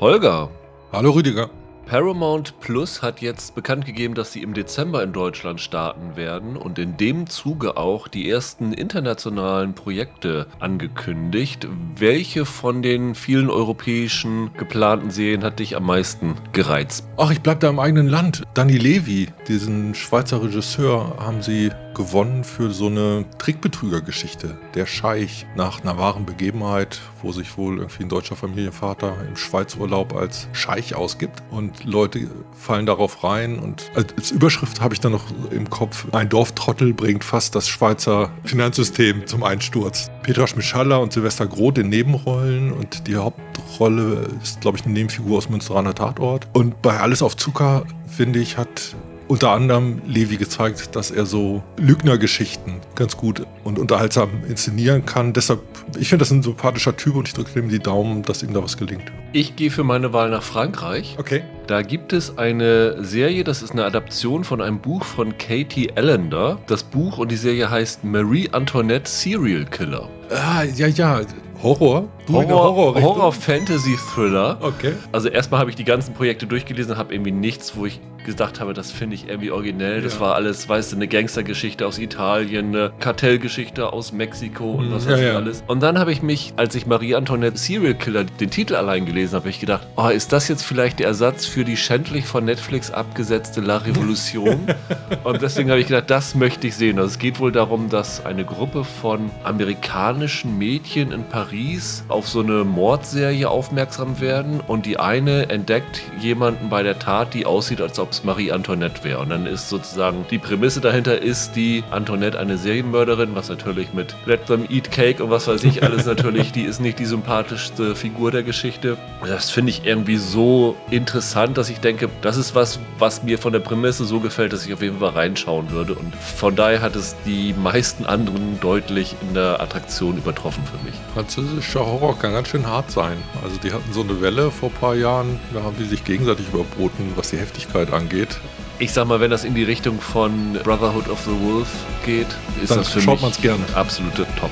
Holger. Hallo Rüdiger. Paramount Plus hat jetzt bekannt gegeben, dass sie im Dezember in Deutschland starten werden und in dem Zuge auch die ersten internationalen Projekte angekündigt. Welche von den vielen europäischen geplanten Serien hat dich am meisten gereizt? Ach, ich bleib da im eigenen Land. Danny Levy, diesen Schweizer Regisseur, haben sie gewonnen für so eine Trickbetrügergeschichte. Der Scheich nach einer wahren Begebenheit, wo sich wohl irgendwie ein deutscher Familienvater im Schweizurlaub als Scheich ausgibt und Leute fallen darauf rein und als Überschrift habe ich dann noch im Kopf, ein Dorftrottel bringt fast das Schweizer Finanzsystem zum Einsturz. Petra Schmischalla und Silvester Groth in Nebenrollen und die Hauptrolle ist, glaube ich, eine Nebenfigur aus Münsteraner Tatort. Und bei Alles auf Zucker, finde ich, hat unter anderem Levi gezeigt, dass er so Lügnergeschichten ganz gut und unterhaltsam inszenieren kann. Deshalb, ich finde das ein sympathischer Typ und ich drücke ihm die Daumen, dass ihm da was gelingt. Ich gehe für meine Wahl nach Frankreich. Okay. Da gibt es eine Serie, das ist eine Adaption von einem Buch von Katie Allender. Das Buch und die Serie heißt Marie Antoinette Serial Killer. Ah, ja, ja. Horror? Horror, Horror Fantasy Thriller. Okay. Also erstmal habe ich die ganzen Projekte durchgelesen, habe irgendwie nichts, wo ich gedacht habe, das finde ich irgendwie originell. Das war alles, weißt du, eine Gangstergeschichte aus Italien, eine Kartellgeschichte aus Mexiko und was ja, weiß ich ja. alles. Und dann habe ich mich, als ich Marie Antoinette Serial Killer den Titel allein gelesen habe, ich gedacht, oh, ist das jetzt vielleicht der Ersatz für die schändlich von Netflix abgesetzte La Revolution? und deswegen habe ich gedacht, das möchte ich sehen. Also es geht wohl darum, dass eine Gruppe von amerikanischen Mädchen in Paris auf so eine Mordserie aufmerksam werden und die eine entdeckt jemanden bei der Tat, die aussieht, als ob es Marie Antoinette wäre. Und dann ist sozusagen die Prämisse dahinter ist die Antoinette eine Serienmörderin, was natürlich mit Let Them Eat Cake und was weiß ich alles natürlich, die ist nicht die sympathischste Figur der Geschichte. Das finde ich irgendwie so interessant, dass ich denke, das ist was, was mir von der Prämisse so gefällt, dass ich auf jeden Fall reinschauen würde. Und von daher hat es die meisten anderen deutlich in der Attraktion übertroffen für mich. Französischer Horror kann ganz schön hart sein. Also die hatten so eine Welle vor ein paar Jahren, da haben die sich gegenseitig überboten, was die Heftigkeit angeht. Ich sag mal, wenn das in die Richtung von Brotherhood of the Wolf geht, ist Dann das für schaut mich gerne. absolute Top.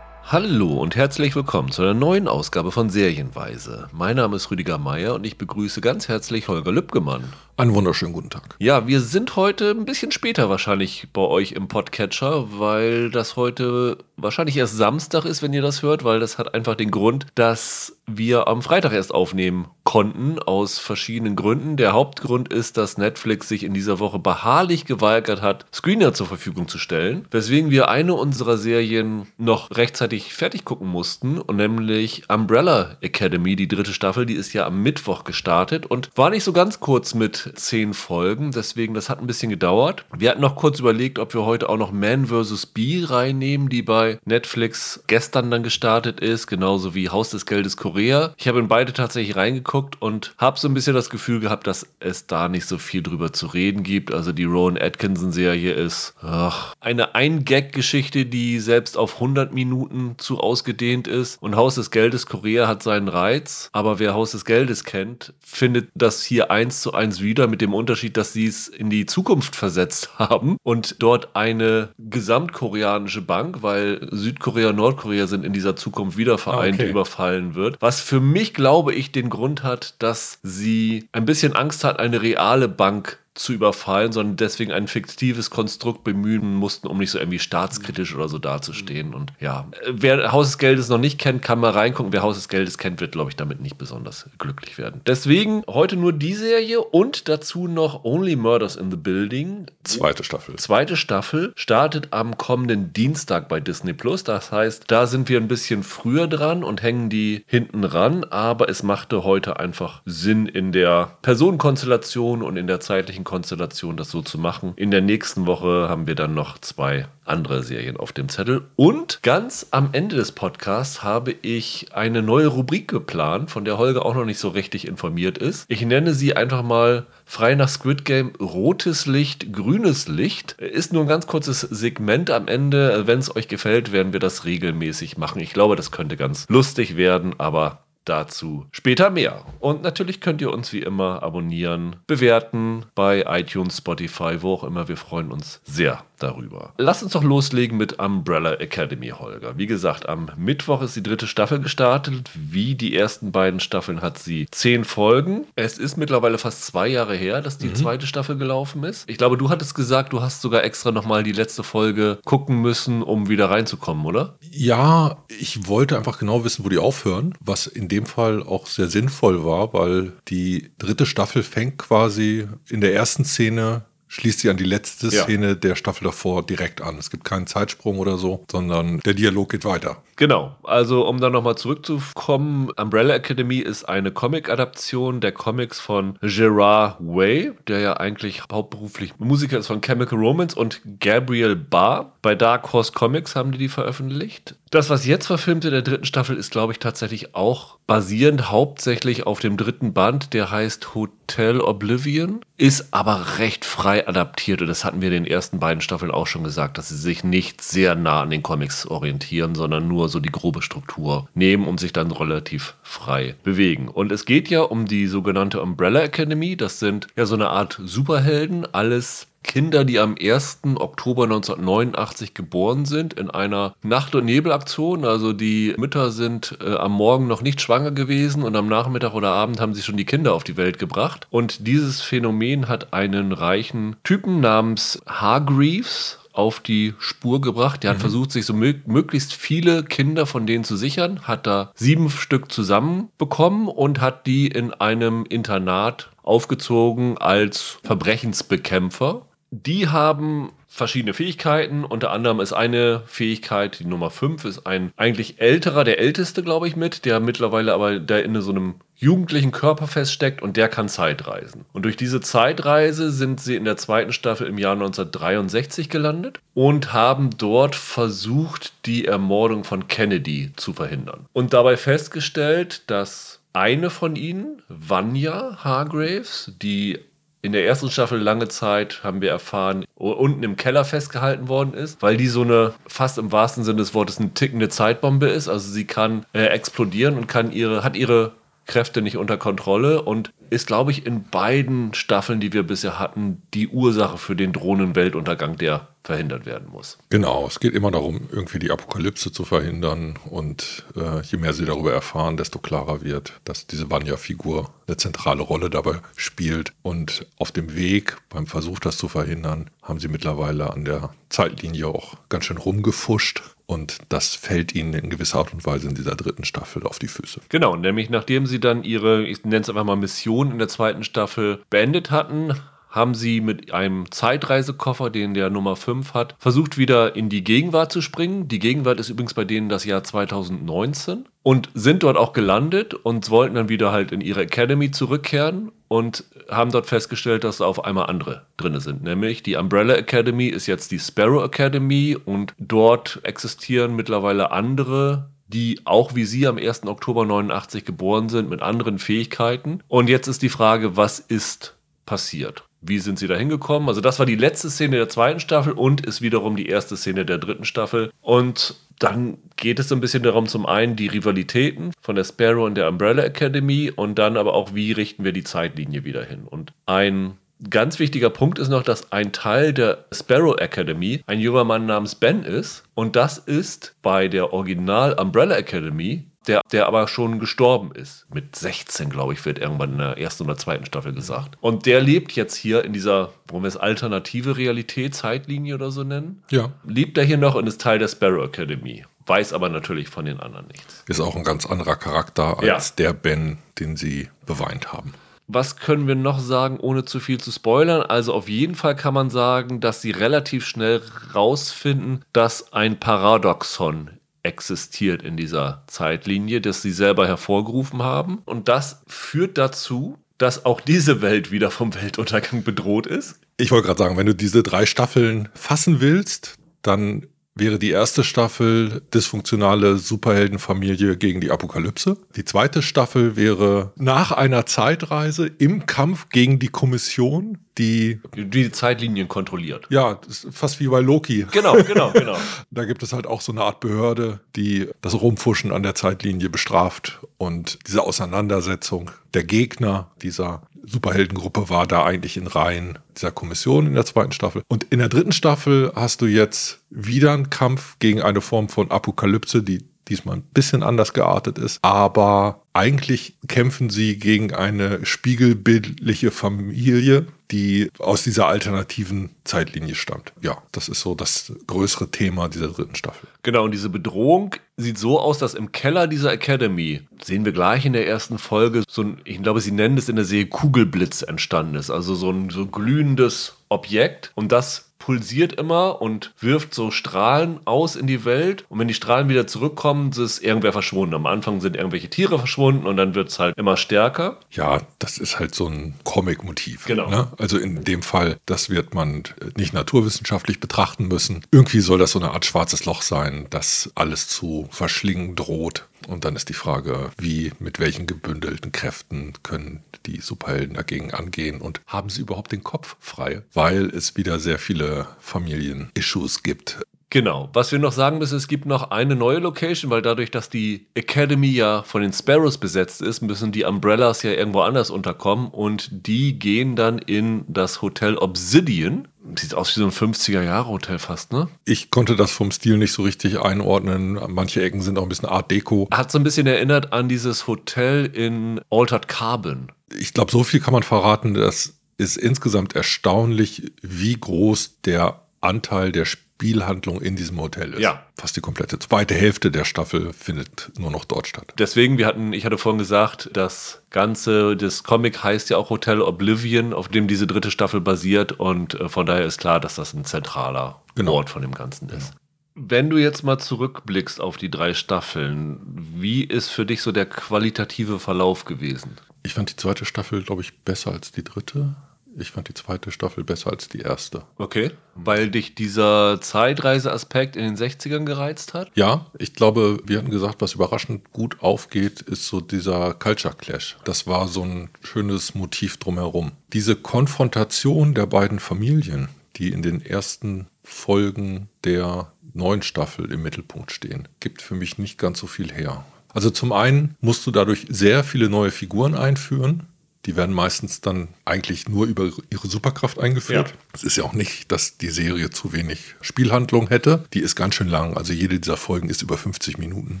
Hallo und herzlich willkommen zu einer neuen Ausgabe von Serienweise. Mein Name ist Rüdiger Meier und ich begrüße ganz herzlich Holger Lübgemann. Einen wunderschönen guten Tag. Ja, wir sind heute ein bisschen später wahrscheinlich bei euch im Podcatcher, weil das heute wahrscheinlich erst Samstag ist, wenn ihr das hört, weil das hat einfach den Grund, dass wir am Freitag erst aufnehmen konnten, aus verschiedenen Gründen. Der Hauptgrund ist, dass Netflix sich in dieser Woche beharrlich geweigert hat, Screener zur Verfügung zu stellen, weswegen wir eine unserer Serien noch rechtzeitig fertig gucken mussten, und nämlich Umbrella Academy, die dritte Staffel, die ist ja am Mittwoch gestartet und war nicht so ganz kurz mit zehn Folgen, deswegen das hat ein bisschen gedauert. Wir hatten noch kurz überlegt, ob wir heute auch noch Man vs. Bee reinnehmen, die bei Netflix gestern dann gestartet ist, genauso wie Haus des Geldes Korea. Ich habe in beide tatsächlich reingeguckt und habe so ein bisschen das Gefühl gehabt, dass es da nicht so viel drüber zu reden gibt. Also die Rowan Atkinson-Serie ist ach, eine Ein-Gag-Geschichte, die selbst auf 100 Minuten zu ausgedehnt ist. Und Haus des Geldes Korea hat seinen Reiz, aber wer Haus des Geldes kennt, findet das hier eins zu eins wieder mit dem Unterschied, dass sie es in die Zukunft versetzt haben und dort eine gesamtkoreanische Bank, weil Südkorea und Nordkorea sind in dieser Zukunft wieder vereint, okay. überfallen wird. Was für mich, glaube ich, den Grund hat, dass sie ein bisschen Angst hat, eine reale Bank zu überfallen, sondern deswegen ein fiktives Konstrukt bemühen mussten, um nicht so irgendwie staatskritisch oder so dazustehen. Und ja, wer Haus des Geldes noch nicht kennt, kann mal reingucken. Wer Haus des Geldes kennt, wird, glaube ich, damit nicht besonders glücklich werden. Deswegen heute nur die Serie und dazu noch Only Murders in the Building. Zweite Staffel. Zweite Staffel startet am kommenden Dienstag bei Disney Plus. Das heißt, da sind wir ein bisschen früher dran und hängen die hinten ran. Aber es machte heute einfach Sinn in der Personenkonstellation und in der zeitlichen Konstellation, das so zu machen. In der nächsten Woche haben wir dann noch zwei andere Serien auf dem Zettel. Und ganz am Ende des Podcasts habe ich eine neue Rubrik geplant, von der Holger auch noch nicht so richtig informiert ist. Ich nenne sie einfach mal frei nach Squid Game rotes Licht, grünes Licht. Ist nur ein ganz kurzes Segment am Ende. Wenn es euch gefällt, werden wir das regelmäßig machen. Ich glaube, das könnte ganz lustig werden, aber Dazu später mehr. Und natürlich könnt ihr uns wie immer abonnieren, bewerten bei iTunes, Spotify, wo auch immer. Wir freuen uns sehr. Darüber. Lass uns doch loslegen mit Umbrella Academy, Holger. Wie gesagt, am Mittwoch ist die dritte Staffel gestartet. Wie die ersten beiden Staffeln hat sie zehn Folgen. Es ist mittlerweile fast zwei Jahre her, dass die mhm. zweite Staffel gelaufen ist. Ich glaube, du hattest gesagt, du hast sogar extra nochmal die letzte Folge gucken müssen, um wieder reinzukommen, oder? Ja, ich wollte einfach genau wissen, wo die aufhören, was in dem Fall auch sehr sinnvoll war, weil die dritte Staffel fängt quasi in der ersten Szene schließt sie an die letzte ja. Szene der Staffel davor direkt an. Es gibt keinen Zeitsprung oder so, sondern der Dialog geht weiter. Genau. Also, um dann nochmal zurückzukommen, Umbrella Academy ist eine Comic-Adaption der Comics von Gerard Way, der ja eigentlich hauptberuflich Musiker ist von Chemical Romance und Gabriel Barr. Bei Dark Horse Comics haben die die veröffentlicht. Das, was jetzt verfilmt in der dritten Staffel, ist, glaube ich, tatsächlich auch basierend hauptsächlich auf dem dritten Band, der heißt Hotel Oblivion, ist aber recht frei adaptiert. Und das hatten wir in den ersten beiden Staffeln auch schon gesagt, dass sie sich nicht sehr nah an den Comics orientieren, sondern nur so die grobe Struktur nehmen und sich dann relativ frei bewegen. Und es geht ja um die sogenannte Umbrella Academy. Das sind ja so eine Art Superhelden, alles Kinder, die am 1. Oktober 1989 geboren sind, in einer Nacht- und Nebelaktion. Also die Mütter sind äh, am Morgen noch nicht schwanger gewesen und am Nachmittag oder Abend haben sie schon die Kinder auf die Welt gebracht. Und dieses Phänomen hat einen reichen Typen namens Hargreaves auf die Spur gebracht. Der hat mhm. versucht, sich so möglichst viele Kinder von denen zu sichern, hat da sieben Stück zusammenbekommen und hat die in einem Internat aufgezogen als Verbrechensbekämpfer die haben verschiedene Fähigkeiten. Unter anderem ist eine Fähigkeit, die Nummer 5, ist ein eigentlich älterer, der älteste, glaube ich, mit, der mittlerweile aber der in so einem jugendlichen Körper feststeckt und der kann Zeitreisen. Und durch diese Zeitreise sind sie in der zweiten Staffel im Jahr 1963 gelandet und haben dort versucht, die Ermordung von Kennedy zu verhindern. Und dabei festgestellt, dass eine von ihnen, Vanya Hargraves, die in der ersten Staffel lange Zeit, haben wir erfahren, unten im Keller festgehalten worden ist, weil die so eine, fast im wahrsten Sinne des Wortes, eine tickende Zeitbombe ist. Also sie kann äh, explodieren und kann ihre, hat ihre Kräfte nicht unter Kontrolle und ist, glaube ich, in beiden Staffeln, die wir bisher hatten, die Ursache für den drohenden Weltuntergang, der verhindert werden muss. Genau, es geht immer darum, irgendwie die Apokalypse zu verhindern und äh, je mehr sie darüber erfahren, desto klarer wird, dass diese Vanya-Figur eine zentrale Rolle dabei spielt und auf dem Weg beim Versuch, das zu verhindern, haben sie mittlerweile an der Zeitlinie auch ganz schön rumgefuscht und das fällt ihnen in gewisser Art und Weise in dieser dritten Staffel auf die Füße. Genau, nämlich nachdem sie dann ihre, ich nenne es einfach mal Mission in der zweiten Staffel beendet hatten, haben sie mit einem Zeitreisekoffer, den der Nummer 5 hat, versucht wieder in die Gegenwart zu springen. Die Gegenwart ist übrigens bei denen das Jahr 2019 und sind dort auch gelandet und wollten dann wieder halt in ihre Academy zurückkehren und haben dort festgestellt, dass auf einmal andere drin sind. Nämlich die Umbrella Academy ist jetzt die Sparrow Academy und dort existieren mittlerweile andere die auch wie Sie am 1. Oktober 89 geboren sind, mit anderen Fähigkeiten. Und jetzt ist die Frage, was ist passiert? Wie sind sie da hingekommen? Also das war die letzte Szene der zweiten Staffel und ist wiederum die erste Szene der dritten Staffel. Und dann geht es so ein bisschen darum, zum einen die Rivalitäten von der Sparrow und der Umbrella Academy und dann aber auch, wie richten wir die Zeitlinie wieder hin. Und ein ganz wichtiger Punkt ist noch, dass ein Teil der Sparrow Academy ein junger Mann namens Ben ist. Und das ist bei der Original Umbrella Academy der, der aber schon gestorben ist. Mit 16, glaube ich, wird irgendwann in der ersten oder zweiten Staffel gesagt. Und der lebt jetzt hier in dieser, wollen wir es alternative Realität, Zeitlinie oder so nennen? Ja. Lebt er hier noch und ist Teil der Sparrow Academy. Weiß aber natürlich von den anderen nichts. Ist auch ein ganz anderer Charakter als ja. der Ben, den sie beweint haben. Was können wir noch sagen, ohne zu viel zu spoilern? Also auf jeden Fall kann man sagen, dass sie relativ schnell rausfinden, dass ein Paradoxon existiert in dieser Zeitlinie, das sie selber hervorgerufen haben. Und das führt dazu, dass auch diese Welt wieder vom Weltuntergang bedroht ist. Ich wollte gerade sagen, wenn du diese drei Staffeln fassen willst, dann wäre die erste Staffel dysfunktionale Superheldenfamilie gegen die Apokalypse. Die zweite Staffel wäre nach einer Zeitreise im Kampf gegen die Kommission, die die Zeitlinien kontrolliert. Ja, fast wie bei Loki. Genau, genau, genau. da gibt es halt auch so eine Art Behörde, die das Rumfuschen an der Zeitlinie bestraft und diese Auseinandersetzung der Gegner dieser Superheldengruppe war da eigentlich in Reihen dieser Kommission in der zweiten Staffel. Und in der dritten Staffel hast du jetzt wieder einen Kampf gegen eine Form von Apokalypse, die diesmal ein bisschen anders geartet ist. Aber eigentlich kämpfen sie gegen eine spiegelbildliche Familie, die aus dieser alternativen Zeitlinie stammt. Ja, das ist so das größere Thema dieser dritten Staffel. Genau, und diese Bedrohung sieht so aus, dass im Keller dieser Academy, sehen wir gleich in der ersten Folge, so ein, ich glaube, sie nennen es in der Serie Kugelblitz entstanden ist. Also so ein so glühendes Objekt. Und das pulsiert immer und wirft so Strahlen aus in die Welt. Und wenn die Strahlen wieder zurückkommen, ist irgendwer verschwunden. Am Anfang sind irgendwelche Tiere verschwunden und dann wird es halt immer stärker. Ja, das ist halt so ein Comic-Motiv. Genau. Ne? Also in dem Fall, das wird man nicht naturwissenschaftlich betrachten müssen. Irgendwie soll das so eine Art schwarzes Loch sein, das alles zu verschlingen droht. Und dann ist die Frage, wie, mit welchen gebündelten Kräften können die Superhelden dagegen angehen und haben sie überhaupt den Kopf frei? Weil es wieder sehr viele Familien-Issues gibt. Genau. Was wir noch sagen müssen, es gibt noch eine neue Location, weil dadurch, dass die Academy ja von den Sparrows besetzt ist, müssen die Umbrellas ja irgendwo anders unterkommen und die gehen dann in das Hotel Obsidian. Sieht aus wie so ein 50er-Jahre-Hotel fast, ne? Ich konnte das vom Stil nicht so richtig einordnen. Manche Ecken sind auch ein bisschen Art Deco. Hat so ein bisschen erinnert an dieses Hotel in Altered Carbon. Ich glaube, so viel kann man verraten. Das ist insgesamt erstaunlich, wie groß der Anteil der Spiele Spielhandlung in diesem Hotel ist. Ja. Fast die komplette zweite Hälfte der Staffel findet nur noch dort statt. Deswegen, wir hatten, ich hatte vorhin gesagt, das Ganze, das Comic heißt ja auch Hotel Oblivion, auf dem diese dritte Staffel basiert und äh, von daher ist klar, dass das ein zentraler genau. Ort von dem Ganzen ist. Genau. Wenn du jetzt mal zurückblickst auf die drei Staffeln, wie ist für dich so der qualitative Verlauf gewesen? Ich fand die zweite Staffel, glaube ich, besser als die dritte. Ich fand die zweite Staffel besser als die erste. Okay. Weil dich dieser Zeitreiseaspekt in den 60ern gereizt hat? Ja, ich glaube, wir hatten gesagt, was überraschend gut aufgeht, ist so dieser Culture Clash. Das war so ein schönes Motiv drumherum. Diese Konfrontation der beiden Familien, die in den ersten Folgen der neuen Staffel im Mittelpunkt stehen, gibt für mich nicht ganz so viel her. Also zum einen musst du dadurch sehr viele neue Figuren einführen, die werden meistens dann eigentlich nur über ihre Superkraft eingeführt. Ja. Es ist ja auch nicht, dass die Serie zu wenig Spielhandlung hätte. Die ist ganz schön lang. Also jede dieser Folgen ist über 50 Minuten.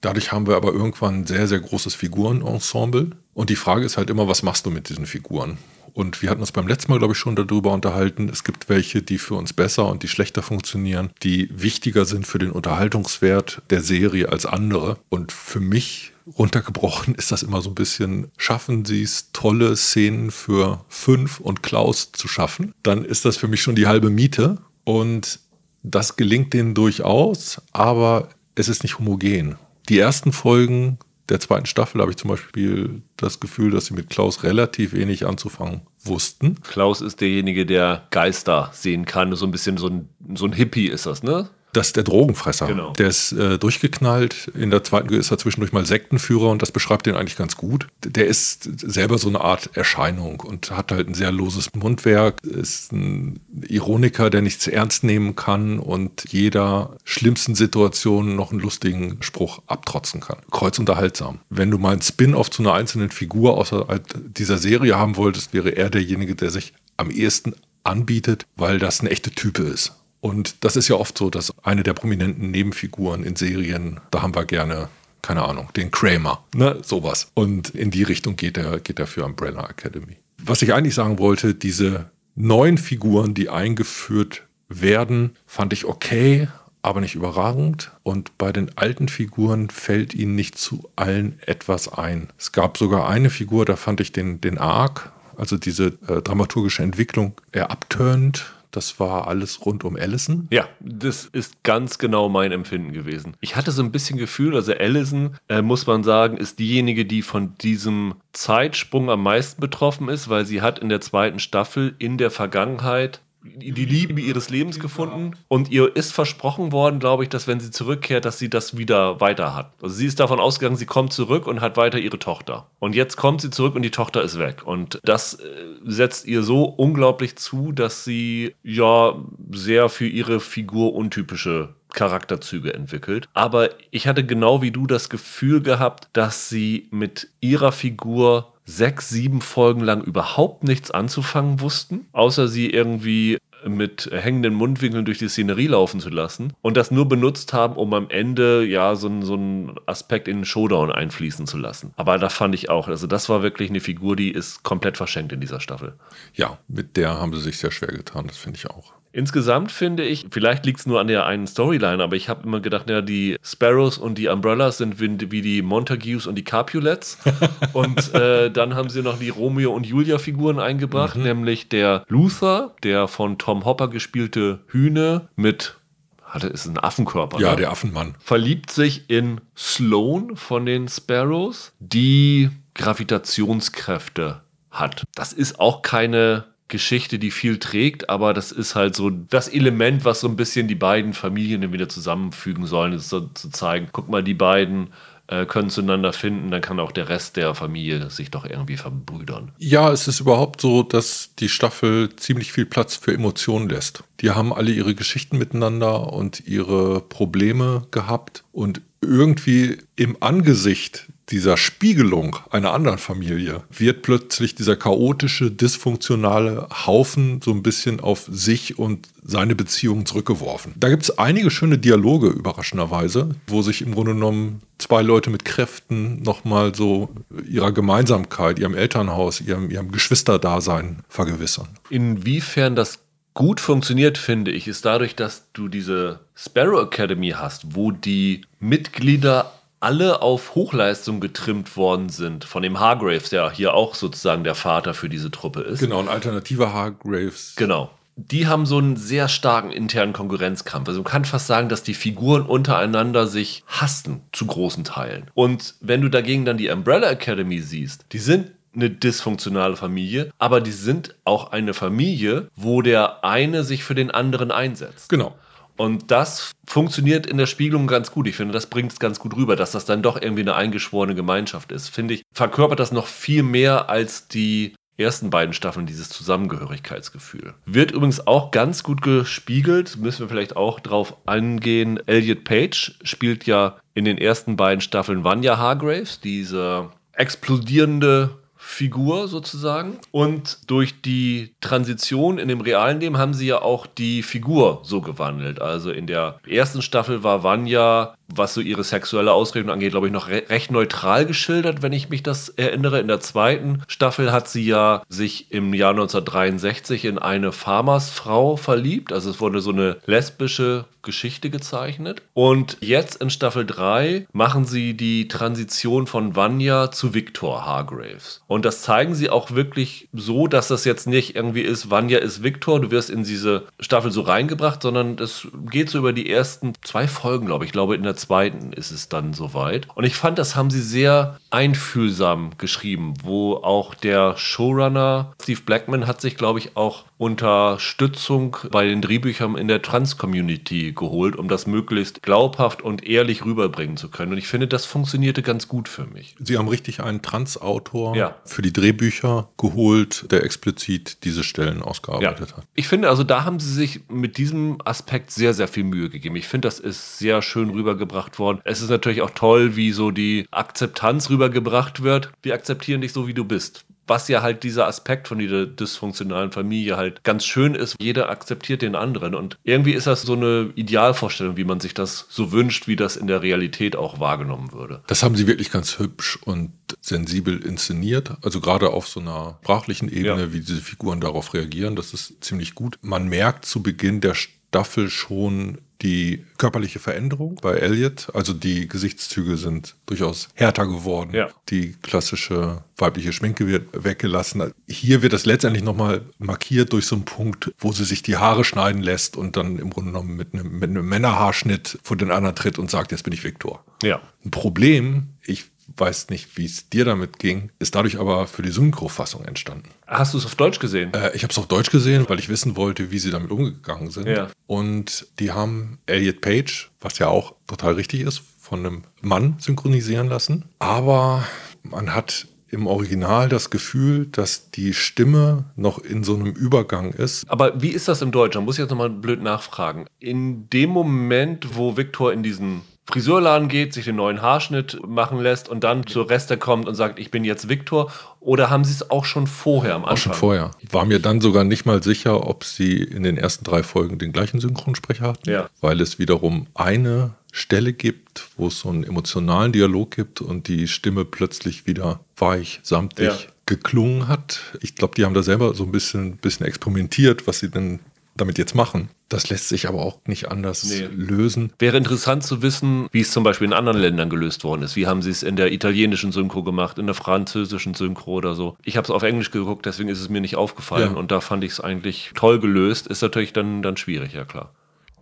Dadurch haben wir aber irgendwann ein sehr, sehr großes Figurenensemble. Und die Frage ist halt immer, was machst du mit diesen Figuren? Und wir hatten uns beim letzten Mal, glaube ich, schon darüber unterhalten. Es gibt welche, die für uns besser und die schlechter funktionieren, die wichtiger sind für den Unterhaltungswert der Serie als andere. Und für mich runtergebrochen ist das immer so ein bisschen, schaffen Sie es, tolle Szenen für fünf und Klaus zu schaffen, dann ist das für mich schon die halbe Miete. Und das gelingt denen durchaus, aber es ist nicht homogen. Die ersten Folgen der zweiten Staffel habe ich zum Beispiel das Gefühl, dass sie mit Klaus relativ wenig anzufangen wussten. Klaus ist derjenige, der Geister sehen kann. So ein bisschen so ein, so ein Hippie ist das, ne? Das ist der Drogenfresser. Genau. Der ist äh, durchgeknallt. In der zweiten ist er zwischendurch mal Sektenführer und das beschreibt ihn eigentlich ganz gut. Der ist selber so eine Art Erscheinung und hat halt ein sehr loses Mundwerk, ist ein Ironiker, der nichts ernst nehmen kann und jeder schlimmsten Situation noch einen lustigen Spruch abtrotzen kann. Kreuzunterhaltsam. Wenn du mal einen Spin-off zu einer einzelnen Figur außerhalb dieser Serie haben wolltest, wäre er derjenige, der sich am ehesten anbietet, weil das ein echter Type ist. Und das ist ja oft so, dass eine der prominenten Nebenfiguren in Serien, da haben wir gerne keine Ahnung, den Kramer, ne, sowas. Und in die Richtung geht er, geht er für Umbrella Academy. Was ich eigentlich sagen wollte, diese neuen Figuren, die eingeführt werden, fand ich okay, aber nicht überragend. Und bei den alten Figuren fällt ihnen nicht zu allen etwas ein. Es gab sogar eine Figur, da fand ich den, den Arc, also diese äh, dramaturgische Entwicklung, eher abturnend. Das war alles rund um Allison. Ja, das ist ganz genau mein Empfinden gewesen. Ich hatte so ein bisschen Gefühl, also Allison, äh, muss man sagen, ist diejenige, die von diesem Zeitsprung am meisten betroffen ist, weil sie hat in der zweiten Staffel in der Vergangenheit die Liebe ihres Lebens gefunden und ihr ist versprochen worden, glaube ich, dass wenn sie zurückkehrt, dass sie das wieder weiter hat. Also sie ist davon ausgegangen, sie kommt zurück und hat weiter ihre Tochter. Und jetzt kommt sie zurück und die Tochter ist weg. Und das äh, setzt ihr so unglaublich zu, dass sie ja sehr für ihre Figur untypische Charakterzüge entwickelt. Aber ich hatte genau wie du das Gefühl gehabt, dass sie mit ihrer Figur sechs, sieben Folgen lang überhaupt nichts anzufangen wussten, außer sie irgendwie mit hängenden Mundwinkeln durch die Szenerie laufen zu lassen und das nur benutzt haben, um am Ende ja so, so einen Aspekt in den Showdown einfließen zu lassen. Aber da fand ich auch, also das war wirklich eine Figur, die ist komplett verschenkt in dieser Staffel. Ja, mit der haben sie sich sehr schwer getan, das finde ich auch. Insgesamt finde ich, vielleicht liegt es nur an der einen Storyline, aber ich habe immer gedacht, ja, die Sparrows und die Umbrellas sind wie, wie die Montagues und die Capulets. und äh, dann haben sie noch die Romeo und Julia-Figuren eingebracht, mhm. nämlich der Luther, der von Tom Hopper gespielte Hühne mit hatte, ist ein Affenkörper. Ja, ne? der Affenmann. Verliebt sich in Sloan von den Sparrows, die Gravitationskräfte hat. Das ist auch keine Geschichte, die viel trägt, aber das ist halt so das Element, was so ein bisschen die beiden Familien wieder zusammenfügen sollen, ist so zu zeigen, guck mal, die beiden äh, können zueinander finden, dann kann auch der Rest der Familie sich doch irgendwie verbrüdern. Ja, es ist überhaupt so, dass die Staffel ziemlich viel Platz für Emotionen lässt. Die haben alle ihre Geschichten miteinander und ihre Probleme gehabt und irgendwie im Angesicht dieser Spiegelung einer anderen Familie wird plötzlich dieser chaotische, dysfunktionale Haufen so ein bisschen auf sich und seine Beziehungen zurückgeworfen. Da gibt es einige schöne Dialoge, überraschenderweise, wo sich im Grunde genommen zwei Leute mit Kräften nochmal so ihrer Gemeinsamkeit, ihrem Elternhaus, ihrem, ihrem Geschwisterdasein vergewissern. Inwiefern das gut funktioniert, finde ich, ist dadurch, dass du diese Sparrow Academy hast, wo die Mitglieder alle auf Hochleistung getrimmt worden sind von dem Hargraves, der hier auch sozusagen der Vater für diese Truppe ist. Genau, ein alternativer Hargraves. Genau. Die haben so einen sehr starken internen Konkurrenzkampf. Also man kann fast sagen, dass die Figuren untereinander sich hassen zu großen Teilen. Und wenn du dagegen dann die Umbrella Academy siehst, die sind eine dysfunktionale Familie, aber die sind auch eine Familie, wo der eine sich für den anderen einsetzt. Genau. Und das funktioniert in der Spiegelung ganz gut. Ich finde, das bringt es ganz gut rüber, dass das dann doch irgendwie eine eingeschworene Gemeinschaft ist. Finde ich, verkörpert das noch viel mehr als die ersten beiden Staffeln dieses Zusammengehörigkeitsgefühl. Wird übrigens auch ganz gut gespiegelt, müssen wir vielleicht auch drauf angehen. Elliot Page spielt ja in den ersten beiden Staffeln Vanya Hargraves, diese explodierende Figur sozusagen. Und durch die Transition in dem realen Leben haben sie ja auch die Figur so gewandelt. Also in der ersten Staffel war Vanya was so ihre sexuelle Ausrichtung angeht, glaube ich, noch re recht neutral geschildert, wenn ich mich das erinnere. In der zweiten Staffel hat sie ja sich im Jahr 1963 in eine Farmersfrau verliebt. Also es wurde so eine lesbische Geschichte gezeichnet. Und jetzt in Staffel 3 machen sie die Transition von Vanya zu Victor Hargraves. Und das zeigen sie auch wirklich so, dass das jetzt nicht irgendwie ist, Vanya ist Victor, du wirst in diese Staffel so reingebracht, sondern es geht so über die ersten zwei Folgen, glaube ich. Ich glaube, in der zweiten ist es dann soweit. Und ich fand, das haben sie sehr einfühlsam geschrieben, wo auch der Showrunner Steve Blackman hat sich, glaube ich, auch Unterstützung bei den Drehbüchern in der Trans-Community geholt, um das möglichst glaubhaft und ehrlich rüberbringen zu können. Und ich finde, das funktionierte ganz gut für mich. Sie haben richtig einen Trans-Autor ja. für die Drehbücher geholt, der explizit diese Stellen ausgearbeitet ja. hat. Ich finde, also da haben sie sich mit diesem Aspekt sehr, sehr viel Mühe gegeben. Ich finde, das ist sehr schön rübergebracht worden. Es ist natürlich auch toll, wie so die Akzeptanz rübergebracht wird. Wir akzeptieren dich so, wie du bist was ja halt dieser Aspekt von dieser dysfunktionalen Familie halt ganz schön ist. Jeder akzeptiert den anderen und irgendwie ist das so eine Idealvorstellung, wie man sich das so wünscht, wie das in der Realität auch wahrgenommen würde. Das haben sie wirklich ganz hübsch und sensibel inszeniert. Also gerade auf so einer sprachlichen Ebene, ja. wie diese Figuren darauf reagieren, das ist ziemlich gut. Man merkt zu Beginn der Staffel schon die körperliche Veränderung bei Elliot. Also die Gesichtszüge sind durchaus härter geworden. Ja. Die klassische weibliche Schminke wird weggelassen. Hier wird das letztendlich nochmal markiert durch so einen Punkt, wo sie sich die Haare schneiden lässt und dann im Grunde genommen mit einem, mit einem Männerhaarschnitt vor den anderen tritt und sagt, jetzt bin ich Viktor. Ja. Ein Problem, ich weiß nicht, wie es dir damit ging, ist dadurch aber für die Synchro-Fassung entstanden. Hast du es auf Deutsch gesehen? Äh, ich habe es auf Deutsch gesehen, weil ich wissen wollte, wie sie damit umgegangen sind. Ja. Und die haben Elliot Page, was ja auch total richtig ist, von einem Mann synchronisieren lassen. Aber man hat im Original das Gefühl, dass die Stimme noch in so einem Übergang ist. Aber wie ist das im Deutschen? Muss ich jetzt nochmal blöd nachfragen. In dem Moment, wo Viktor in diesen Friseurladen geht, sich den neuen Haarschnitt machen lässt und dann zur Reste kommt und sagt, ich bin jetzt Viktor? Oder haben Sie es auch schon vorher am Anfang? Auch schon vorher. War mir dann sogar nicht mal sicher, ob Sie in den ersten drei Folgen den gleichen Synchronsprecher hatten, ja. weil es wiederum eine Stelle gibt, wo es so einen emotionalen Dialog gibt und die Stimme plötzlich wieder weich, samtig ja. geklungen hat. Ich glaube, die haben da selber so ein bisschen, bisschen experimentiert, was sie denn damit jetzt machen. Das lässt sich aber auch nicht anders nee. lösen. Wäre interessant zu wissen, wie es zum Beispiel in anderen Ländern gelöst worden ist. Wie haben sie es in der italienischen Synchro gemacht, in der französischen Synchro oder so. Ich habe es auf Englisch geguckt, deswegen ist es mir nicht aufgefallen. Ja. Und da fand ich es eigentlich toll gelöst. Ist natürlich dann, dann schwierig, ja klar.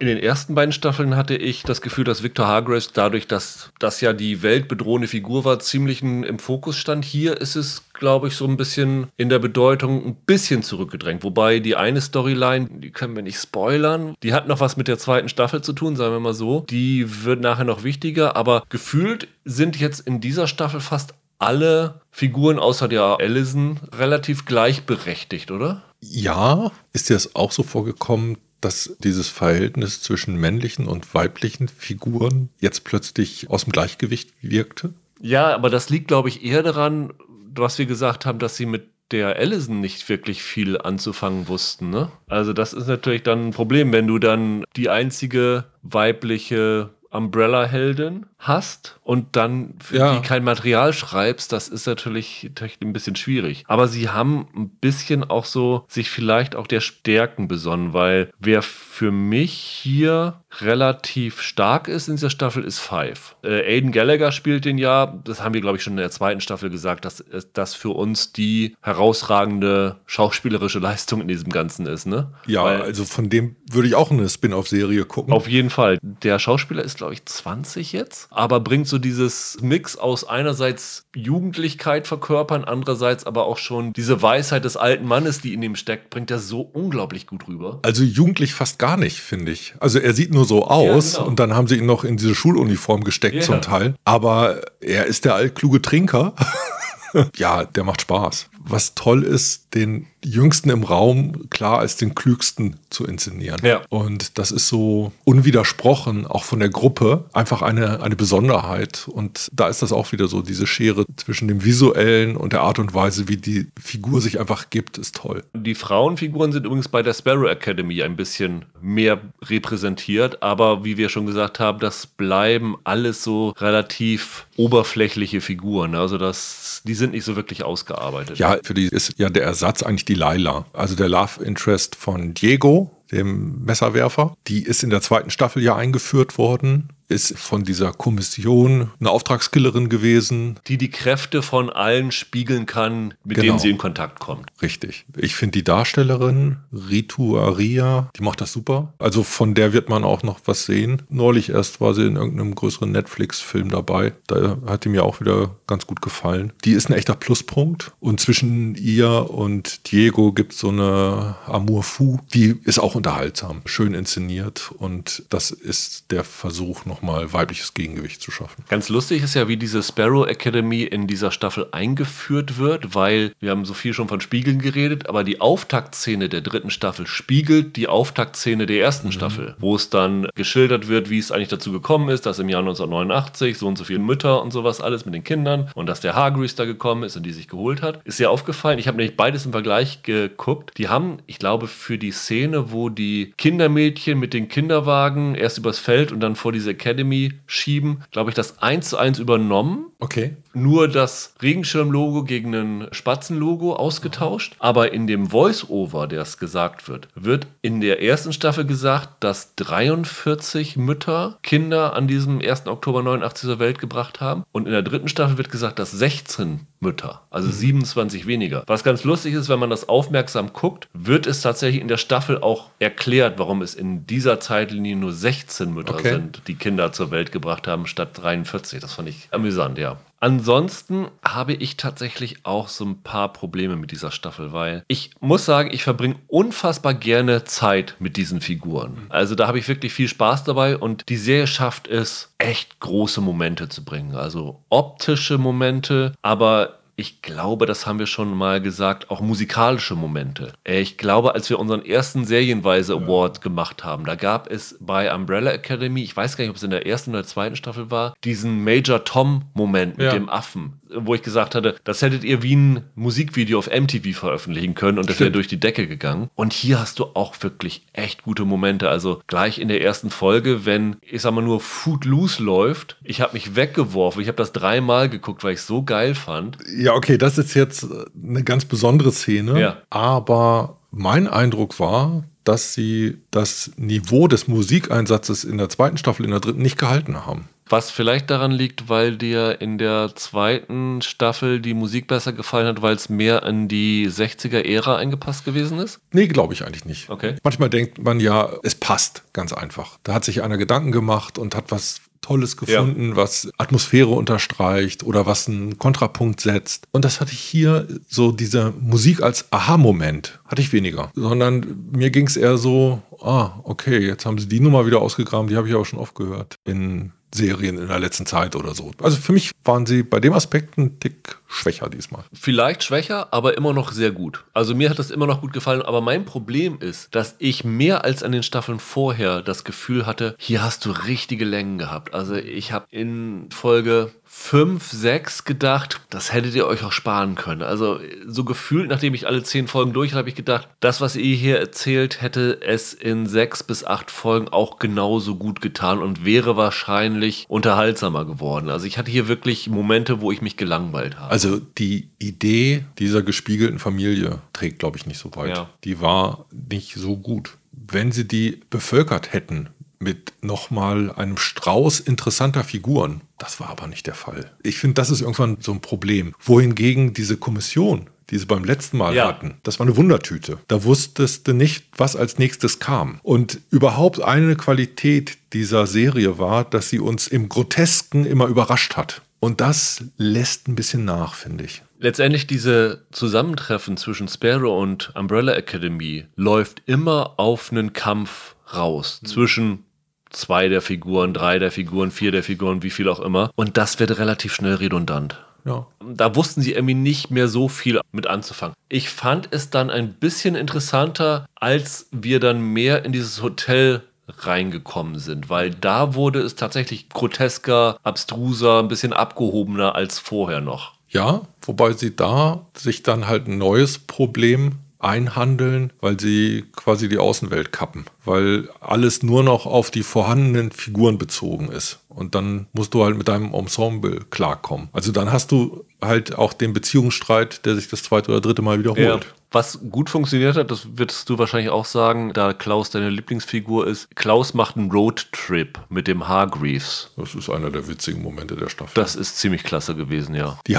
In den ersten beiden Staffeln hatte ich das Gefühl, dass Victor Hargraves dadurch, dass das ja die weltbedrohende Figur war, ziemlich im Fokus stand. Hier ist es, glaube ich, so ein bisschen in der Bedeutung ein bisschen zurückgedrängt. Wobei die eine Storyline, die können wir nicht spoilern, die hat noch was mit der zweiten Staffel zu tun, sagen wir mal so. Die wird nachher noch wichtiger, aber gefühlt sind jetzt in dieser Staffel fast alle Figuren außer der Allison relativ gleichberechtigt, oder? Ja, ist dir das auch so vorgekommen, dass dieses Verhältnis zwischen männlichen und weiblichen Figuren jetzt plötzlich aus dem Gleichgewicht wirkte? Ja, aber das liegt, glaube ich, eher daran, was wir gesagt haben, dass sie mit der Allison nicht wirklich viel anzufangen wussten. Ne? Also das ist natürlich dann ein Problem, wenn du dann die einzige weibliche Umbrella-Heldin hast und dann für ja. die kein Material schreibst, das ist natürlich, ein bisschen schwierig. Aber sie haben ein bisschen auch so sich vielleicht auch der Stärken besonnen, weil wer für mich hier relativ stark ist in dieser Staffel, ist Five. Äh, Aiden Gallagher spielt den ja, das haben wir, glaube ich, schon in der zweiten Staffel gesagt, dass das für uns die herausragende schauspielerische Leistung in diesem Ganzen ist, ne? Ja, Weil, also von dem würde ich auch eine Spin-off-Serie gucken. Auf jeden Fall. Der Schauspieler ist, glaube ich, 20 jetzt aber bringt so dieses Mix aus einerseits Jugendlichkeit verkörpern, andererseits aber auch schon diese Weisheit des alten Mannes, die in ihm steckt, bringt er so unglaublich gut rüber. Also jugendlich fast gar nicht, finde ich. Also er sieht nur so aus ja, genau. und dann haben sie ihn noch in diese Schuluniform gesteckt ja. zum Teil. Aber er ist der altkluge Trinker. ja, der macht Spaß. Was toll ist, den Jüngsten im Raum klar als den Klügsten zu inszenieren. Ja. Und das ist so unwidersprochen, auch von der Gruppe, einfach eine, eine Besonderheit. Und da ist das auch wieder so, diese Schere zwischen dem Visuellen und der Art und Weise, wie die Figur sich einfach gibt, ist toll. Die Frauenfiguren sind übrigens bei der Sparrow Academy ein bisschen mehr repräsentiert, aber wie wir schon gesagt haben, das bleiben alles so relativ oberflächliche Figuren. Also das, die sind nicht so wirklich ausgearbeitet. Ja, für die ist ja der Ersatz eigentlich die Delilah, also der Love Interest von Diego, dem Messerwerfer. Die ist in der zweiten Staffel ja eingeführt worden ist von dieser Kommission eine Auftragskillerin gewesen. Die die Kräfte von allen spiegeln kann, mit genau. denen sie in Kontakt kommt. Richtig. Ich finde die Darstellerin, Ritu Aria, die macht das super. Also von der wird man auch noch was sehen. Neulich erst war sie in irgendeinem größeren Netflix-Film dabei. Da hat die mir auch wieder ganz gut gefallen. Die ist ein echter Pluspunkt. Und zwischen ihr und Diego gibt es so eine Amour Fou. Die ist auch unterhaltsam, schön inszeniert. Und das ist der Versuch, noch nochmal weibliches Gegengewicht zu schaffen. Ganz lustig ist ja, wie diese Sparrow Academy in dieser Staffel eingeführt wird, weil wir haben so viel schon von Spiegeln geredet, aber die Auftaktszene der dritten Staffel spiegelt die Auftaktszene der ersten mhm. Staffel, wo es dann geschildert wird, wie es eigentlich dazu gekommen ist, dass im Jahr 1989 so und so viele Mütter und sowas alles mit den Kindern und dass der Hargreaves da gekommen ist und die sich geholt hat. Ist ja aufgefallen, ich habe nämlich beides im Vergleich geguckt. Die haben, ich glaube, für die Szene, wo die Kindermädchen mit den Kinderwagen erst übers Feld und dann vor diese Academy schieben, glaube ich, das eins zu eins übernommen. Okay. Nur das Regenschirmlogo gegen ein Spatzenlogo ausgetauscht. Aber in dem Voice-Over, der es gesagt wird, wird in der ersten Staffel gesagt, dass 43 Mütter Kinder an diesem 1. Oktober 89 zur Welt gebracht haben. Und in der dritten Staffel wird gesagt, dass 16 Mütter, also mhm. 27 weniger. Was ganz lustig ist, wenn man das aufmerksam guckt, wird es tatsächlich in der Staffel auch erklärt, warum es in dieser Zeitlinie nur 16 Mütter okay. sind, die Kinder zur Welt gebracht haben, statt 43. Das fand ich amüsant, ja. Ansonsten habe ich tatsächlich auch so ein paar Probleme mit dieser Staffel, weil ich muss sagen, ich verbringe unfassbar gerne Zeit mit diesen Figuren. Also da habe ich wirklich viel Spaß dabei und die Serie schafft es, echt große Momente zu bringen. Also optische Momente, aber ich glaube, das haben wir schon mal gesagt, auch musikalische Momente. Äh, ich glaube, als wir unseren ersten Serienweise Award ja. gemacht haben, da gab es bei Umbrella Academy, ich weiß gar nicht, ob es in der ersten oder zweiten Staffel war, diesen Major Tom-Moment mit ja. dem Affen wo ich gesagt hatte, das hättet ihr wie ein Musikvideo auf MTV veröffentlichen können und das wäre durch die Decke gegangen. Und hier hast du auch wirklich echt gute Momente. Also gleich in der ersten Folge, wenn, ich sag mal nur, Food Loose läuft, ich habe mich weggeworfen. Ich habe das dreimal geguckt, weil ich es so geil fand. Ja, okay, das ist jetzt eine ganz besondere Szene. Ja. Aber mein Eindruck war, dass sie das Niveau des Musikeinsatzes in der zweiten Staffel, in der dritten nicht gehalten haben. Was vielleicht daran liegt, weil dir in der zweiten Staffel die Musik besser gefallen hat, weil es mehr an die 60er-Ära eingepasst gewesen ist? Nee, glaube ich eigentlich nicht. Okay. Manchmal denkt man ja, es passt ganz einfach. Da hat sich einer Gedanken gemacht und hat was Tolles gefunden, ja. was Atmosphäre unterstreicht oder was einen Kontrapunkt setzt. Und das hatte ich hier, so diese Musik als Aha-Moment, hatte ich weniger. Sondern mir ging es eher so, ah, okay, jetzt haben sie die Nummer wieder ausgegraben, die habe ich aber schon oft gehört. In Serien in der letzten Zeit oder so. Also für mich waren sie bei dem Aspekt ein Tick schwächer diesmal. Vielleicht schwächer, aber immer noch sehr gut. Also mir hat das immer noch gut gefallen, aber mein Problem ist, dass ich mehr als an den Staffeln vorher das Gefühl hatte, hier hast du richtige Längen gehabt. Also ich habe in Folge 5, 6 gedacht, das hättet ihr euch auch sparen können. Also so gefühlt, nachdem ich alle 10 Folgen durch habe, ich gedacht, das, was ihr hier erzählt, hätte es in 6 bis 8 Folgen auch genauso gut getan und wäre wahrscheinlich unterhaltsamer geworden. Also ich hatte hier wirklich Momente, wo ich mich gelangweilt habe. Also die Idee dieser gespiegelten Familie trägt, glaube ich, nicht so weit. Ja. Die war nicht so gut. Wenn sie die bevölkert hätten mit nochmal einem Strauß interessanter Figuren. Das war aber nicht der Fall. Ich finde, das ist irgendwann so ein Problem. Wohingegen diese Kommission, die sie beim letzten Mal ja. hatten, das war eine Wundertüte. Da wusstest du nicht, was als nächstes kam. Und überhaupt eine Qualität dieser Serie war, dass sie uns im Grotesken immer überrascht hat. Und das lässt ein bisschen nach, finde ich. Letztendlich diese Zusammentreffen zwischen Sparrow und Umbrella Academy läuft immer auf einen Kampf raus mhm. zwischen zwei der Figuren, drei der Figuren, vier der Figuren, wie viel auch immer. Und das wird relativ schnell redundant. Ja. Da wussten sie irgendwie nicht mehr so viel mit anzufangen. Ich fand es dann ein bisschen interessanter, als wir dann mehr in dieses Hotel reingekommen sind, weil da wurde es tatsächlich grotesker, abstruser, ein bisschen abgehobener als vorher noch. Ja, wobei sie da sich dann halt ein neues Problem einhandeln, weil sie quasi die Außenwelt kappen, weil alles nur noch auf die vorhandenen Figuren bezogen ist. Und dann musst du halt mit deinem Ensemble klarkommen. Also dann hast du halt auch den Beziehungsstreit, der sich das zweite oder dritte Mal wiederholt. Ja. Was gut funktioniert hat, das wirst du wahrscheinlich auch sagen, da Klaus deine Lieblingsfigur ist. Klaus macht einen Roadtrip mit dem Hargreaves. Das ist einer der witzigen Momente der Staffel. Das ist ziemlich klasse gewesen, ja. Die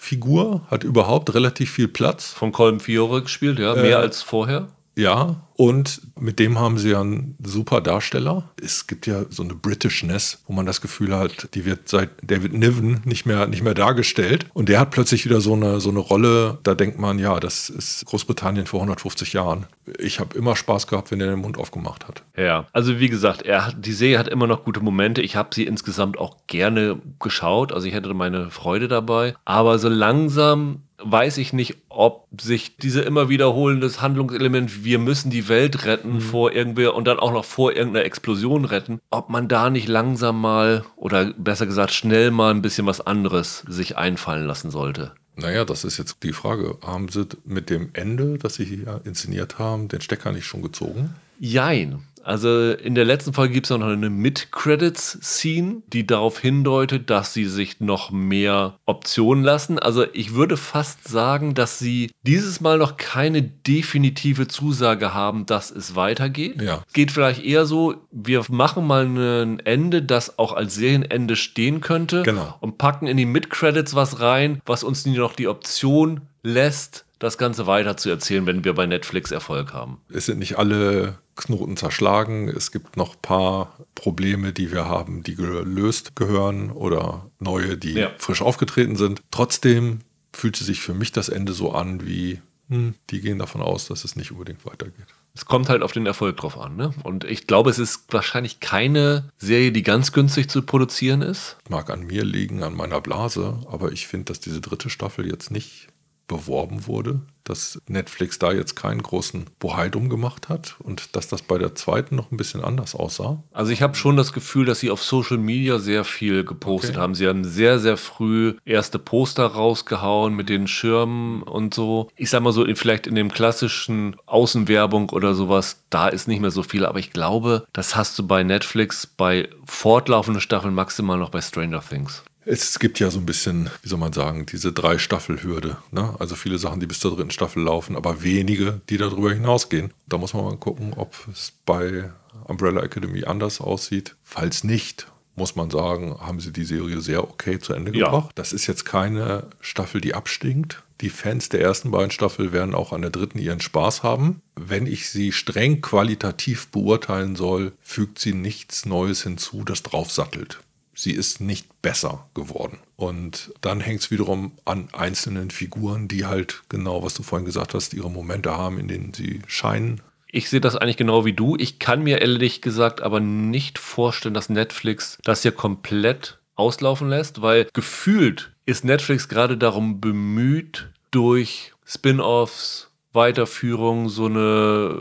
Hargreaves-Figur hat überhaupt relativ viel Platz. Von Colin Fiore gespielt, ja, mehr äh, als vorher. Ja, und mit dem haben sie ja einen super Darsteller. Es gibt ja so eine Britishness, wo man das Gefühl hat, die wird seit David Niven nicht mehr, nicht mehr dargestellt. Und der hat plötzlich wieder so eine, so eine Rolle, da denkt man, ja, das ist Großbritannien vor 150 Jahren. Ich habe immer Spaß gehabt, wenn er den Mund aufgemacht hat. Ja, also wie gesagt, er, die Serie hat immer noch gute Momente. Ich habe sie insgesamt auch gerne geschaut. Also ich hätte meine Freude dabei. Aber so langsam weiß ich nicht, ob sich diese immer wiederholendes Handlungselement, wir müssen die Welt retten mhm. vor irgendwer und dann auch noch vor irgendeiner Explosion retten, ob man da nicht langsam mal oder besser gesagt schnell mal ein bisschen was anderes sich einfallen lassen sollte. Naja, das ist jetzt die Frage. Haben Sie mit dem Ende, das Sie hier inszeniert haben, den Stecker nicht schon gezogen? Jein. Also in der letzten Folge gibt es noch eine Mid-Credits-Scene, die darauf hindeutet, dass sie sich noch mehr Optionen lassen. Also ich würde fast sagen, dass sie dieses Mal noch keine definitive Zusage haben, dass es weitergeht. Ja. Geht vielleicht eher so, wir machen mal ein Ende, das auch als Serienende stehen könnte. Genau. Und packen in die Mid-Credits was rein, was uns noch die Option lässt, das Ganze weiter zu erzählen, wenn wir bei Netflix Erfolg haben. Es sind nicht alle Knoten zerschlagen. Es gibt noch ein paar Probleme, die wir haben, die gelöst gehören oder neue, die ja. frisch aufgetreten sind. Trotzdem fühlte sich für mich das Ende so an, wie hm, die gehen davon aus, dass es nicht unbedingt weitergeht. Es kommt halt auf den Erfolg drauf an. Ne? Und ich glaube, es ist wahrscheinlich keine Serie, die ganz günstig zu produzieren ist. Mag an mir liegen, an meiner Blase, aber ich finde, dass diese dritte Staffel jetzt nicht beworben wurde, dass Netflix da jetzt keinen großen Bohai drum gemacht hat und dass das bei der zweiten noch ein bisschen anders aussah. Also ich habe schon das Gefühl, dass sie auf Social Media sehr viel gepostet Okay. haben. Sie haben sehr, sehr früh erste Poster rausgehauen mit den Schirmen und so. Ich sag mal so, vielleicht in dem klassischen Außenwerbung oder sowas, da ist nicht mehr so viel. Aber ich glaube, das hast du bei Netflix bei fortlaufenden Staffeln maximal noch bei Stranger Things. Es gibt ja so ein bisschen, wie soll man sagen, diese drei Staffel-Hürde. Ne? Also viele Sachen, die bis zur dritten Staffel laufen, aber wenige, die darüber hinausgehen. Da muss man mal gucken, ob es bei Umbrella Academy anders aussieht. Falls nicht, muss man sagen, haben sie die Serie sehr okay zu Ende Ja. gebracht. Das ist jetzt keine Staffel, die abstinkt. Die Fans der ersten beiden Staffel werden auch an der dritten ihren Spaß haben. Wenn ich sie streng qualitativ beurteilen soll, fügt sie nichts Neues hinzu, das draufsattelt. Sie ist nicht besser geworden. Und dann hängt es wiederum an einzelnen Figuren, die halt genau, was du vorhin gesagt hast, ihre Momente haben, in denen sie scheinen. Ich sehe das eigentlich genau wie du. Ich kann mir ehrlich gesagt aber nicht vorstellen, dass Netflix das hier komplett auslaufen lässt, weil gefühlt ist Netflix gerade darum bemüht, durch Spin-offs, Weiterführung so eine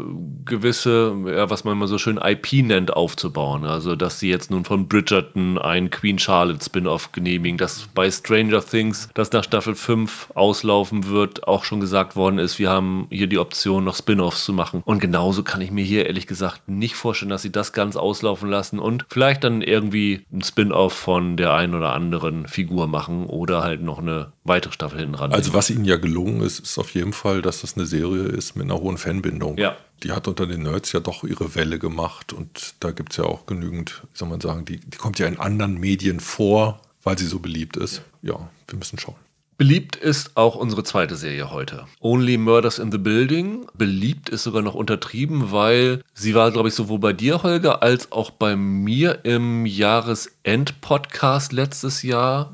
gewisse, ja, was man mal so schön IP nennt, aufzubauen. Also, dass sie jetzt nun von Bridgerton ein Queen Charlotte Spin-off genehmigen, dass bei Stranger Things, das nach Staffel 5 auslaufen wird, auch schon gesagt worden ist, wir haben hier die Option, noch Spin-offs zu machen. Und genauso kann ich mir hier ehrlich gesagt nicht vorstellen, dass sie das ganz auslaufen lassen und vielleicht dann irgendwie ein Spin-off von der einen oder anderen Figur machen oder halt noch eine weitere Staffel hinten ran. Also was ihnen ja gelungen ist, ist auf jeden Fall, dass das eine Serie ist mit einer hohen Fanbindung. Ja. Die hat unter den Nerds ja doch ihre Welle gemacht und da gibt es ja auch genügend, wie soll man sagen, die, die kommt ja in anderen Medien vor, weil sie so beliebt ist. Ja, wir müssen schauen. Beliebt ist auch unsere zweite Serie heute. Only Murders in the Building. Beliebt ist sogar noch untertrieben, weil sie war, glaube ich, sowohl bei dir, Holger, als auch bei mir im Jahresend-Podcast letztes Jahr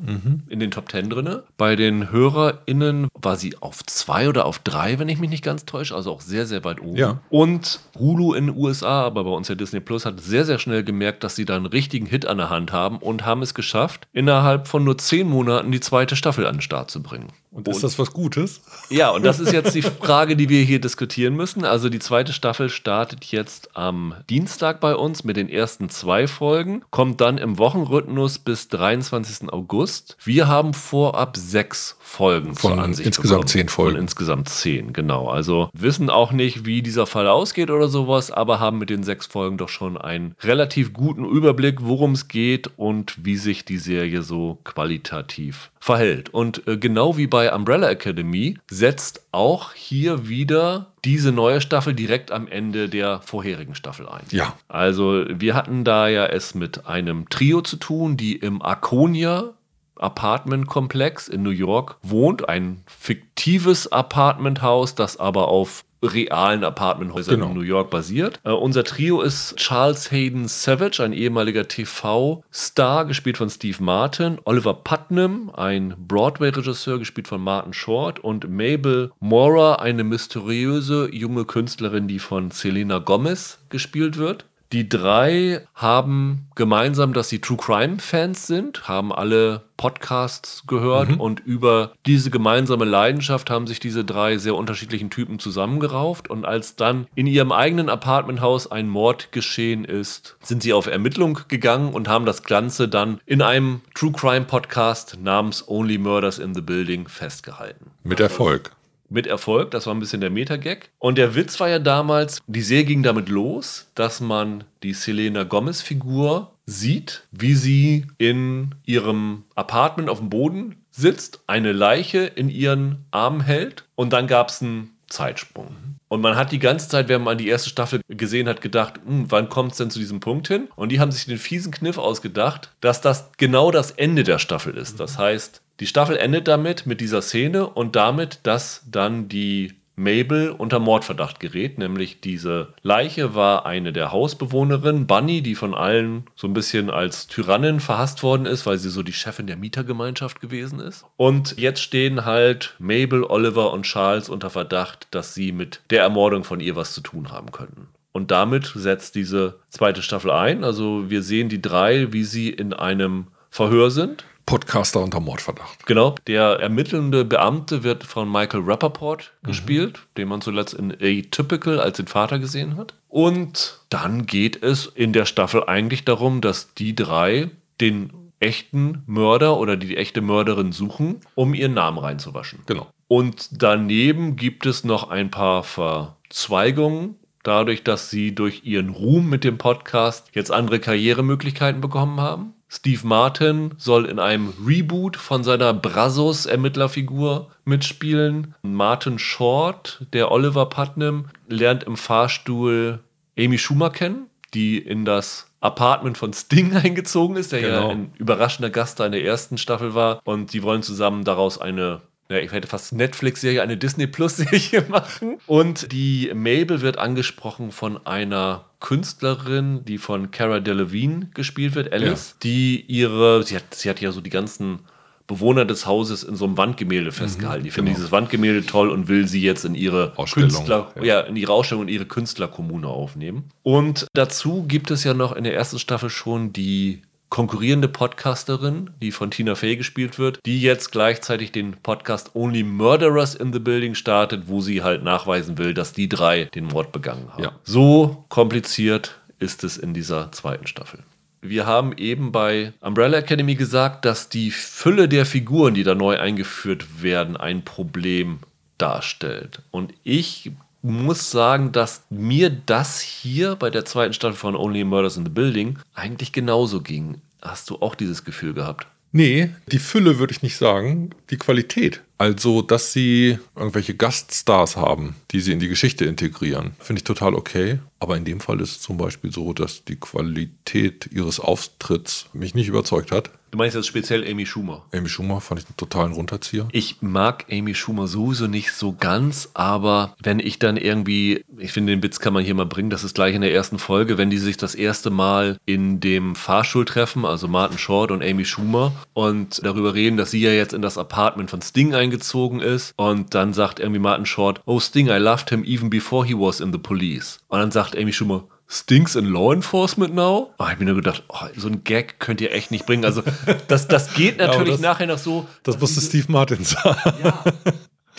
in den Top Ten drinne. Bei den HörerInnen war sie auf zwei oder auf drei, wenn ich mich nicht ganz täusche, also auch sehr, sehr weit oben. Ja. Und Hulu in den USA, aber bei uns ja Disney Plus, hat sehr, sehr schnell gemerkt, dass sie da einen richtigen Hit an der Hand haben und haben es geschafft, innerhalb von nur zehn Monaten die zweite Staffel an den Start zu bringen. Und ist das was Gutes? Ja, und das ist jetzt die Frage, die wir hier diskutieren müssen. Also die zweite Staffel startet jetzt am Dienstag bei uns mit den ersten zwei Folgen, kommt dann im Wochenrhythmus bis 23. August. Wir haben vorab sechs Folgen Von zur Ansicht insgesamt bekommen. zehn Folgen. Von insgesamt zehn, genau. Also wissen auch nicht, wie dieser Fall ausgeht oder sowas, aber haben mit den sechs Folgen doch schon einen relativ guten Überblick, worum es geht und wie sich die Serie so qualitativ verhält. Und äh, genau wie bei Umbrella Academy setzt auch hier wieder diese neue Staffel direkt am Ende der vorherigen Staffel ein. Ja. Also wir hatten da ja es mit einem Trio zu tun, die im Arconia Apartmentkomplex in New York wohnt. Ein fiktives Apartmenthaus, das aber auf realen Apartmenthäusern Genau. in New York basiert. Äh, unser Trio ist Charles Hayden Savage, ein ehemaliger TV-Star, gespielt von Steve Martin, Oliver Putnam, ein Broadway-Regisseur, gespielt von Martin Short und Mabel Mora, eine mysteriöse junge Künstlerin, die von Selena Gomez gespielt wird. Die drei haben gemeinsam, dass sie True Crime Fans sind, haben alle Podcasts gehört und über diese gemeinsame Leidenschaft haben sich diese drei sehr unterschiedlichen Typen zusammengerauft und als dann in ihrem eigenen Apartmenthaus ein Mord geschehen ist, sind sie auf Ermittlung gegangen und haben das Ganze dann in einem True Crime Podcast namens Only Murders in the Building festgehalten. Mit Erfolg. Mit Erfolg, das war ein bisschen der Meta-Gag. Und der Witz war ja damals, die Serie ging damit los, dass man die Selena Gomez-Figur sieht, wie sie in ihrem Apartment auf dem Boden sitzt, eine Leiche in ihren Armen hält und dann gab es einen Zeitsprung. Und man hat die ganze Zeit, wenn man die erste Staffel gesehen hat, gedacht, "Hm, wann kommt es denn zu diesem Punkt hin? Und die haben sich den fiesen Kniff ausgedacht, dass das genau das Ende der Staffel ist. Das heißt, die Staffel endet damit, mit dieser Szene und damit, dass dann die Mabel unter Mordverdacht gerät, nämlich diese Leiche war eine der Hausbewohnerinnen, Bunny, die von allen so ein bisschen als Tyrannin verhasst worden ist, weil sie so die Chefin der Mietergemeinschaft gewesen ist. Und jetzt stehen halt Mabel, Oliver und Charles unter Verdacht, dass sie mit der Ermordung von ihr was zu tun haben könnten. Und damit setzt diese zweite Staffel ein. Also wir sehen die drei, wie sie in einem Verhör sind Podcaster unter Mordverdacht. Genau. Der ermittelnde Beamte wird von Michael Rappaport mhm. gespielt, den man zuletzt in Atypical als den Vater gesehen hat. Und dann geht es in der Staffel eigentlich darum, dass die drei den echten Mörder oder die echte Mörderin suchen, um ihren Namen reinzuwaschen. Genau. Und daneben gibt es noch ein paar Verzweigungen, dadurch, dass sie durch ihren Ruhm mit dem Podcast jetzt andere Karrieremöglichkeiten bekommen haben. Steve Martin soll in einem Reboot von seiner Brazos-Ermittlerfigur mitspielen. Martin Short, der Oliver Putnam, lernt im Fahrstuhl Amy Schumer kennen, die in das Apartment von Sting eingezogen ist, der genau. ja ein überraschender Gast da in der ersten Staffel war. Und die wollen zusammen daraus eine ja, ich hätte fast Netflix-Serie, eine Disney Plus-Serie machen. Und die Mabel wird angesprochen von einer Künstlerin, die von Cara Delevingne gespielt wird, Alice, ja. die ihre, sie hat, sie hat ja so die ganzen Bewohner des Hauses in so einem Wandgemälde mhm, festgehalten. Die finden genau. dieses Wandgemälde toll und will sie jetzt in ihre Künstler, ja. ja. in ihre Ausstellung und ihre Künstlerkommune aufnehmen. Und dazu gibt es ja noch in der ersten Staffel schon die konkurrierende Podcasterin, die von Tina Fey gespielt wird, die jetzt gleichzeitig den Podcast Only Murderers in the Building startet, wo sie halt nachweisen will, dass die drei den Mord begangen haben. Ja. So kompliziert ist es in dieser zweiten Staffel. Wir haben eben bei Umbrella Academy gesagt, dass die Fülle der Figuren, die da neu eingeführt werden, ein Problem darstellt. Und ich muss sagen, dass mir das hier bei der zweiten Staffel von Only Murders in the Building eigentlich genauso ging. Hast du auch dieses Gefühl gehabt? Nee, die Fülle würde ich nicht sagen, die Qualität. Also, dass sie irgendwelche Gaststars haben, die sie in die Geschichte integrieren, finde ich total okay. Aber in dem Fall ist es zum Beispiel so, dass die Qualität ihres Auftritts mich nicht überzeugt hat. Du meinst jetzt speziell Amy Schumer? Amy Schumer fand ich einen totalen Runterzieher. Ich mag Amy Schumer sowieso nicht so ganz, aber wenn ich dann irgendwie, ich finde, den Witz kann man hier mal bringen, das ist gleich in der ersten Folge, wenn die sich das erste Mal in dem Fahrstuhl treffen, also Martin Short und Amy Schumer, und darüber reden, dass sie ja jetzt in das Apartment von Sting eingezogen ist. Und dann sagt irgendwie Martin Short, oh Sting, I loved him even before he was in the police. Und dann sagt Amy Schumer, Stinks in Law Enforcement now? Oh, ich habe mir nur gedacht, oh, so ein Gag könnt ihr echt nicht bringen. Also, das, das geht natürlich ja, das, nachher noch so. Das musste Steve Martin sagen. Ja,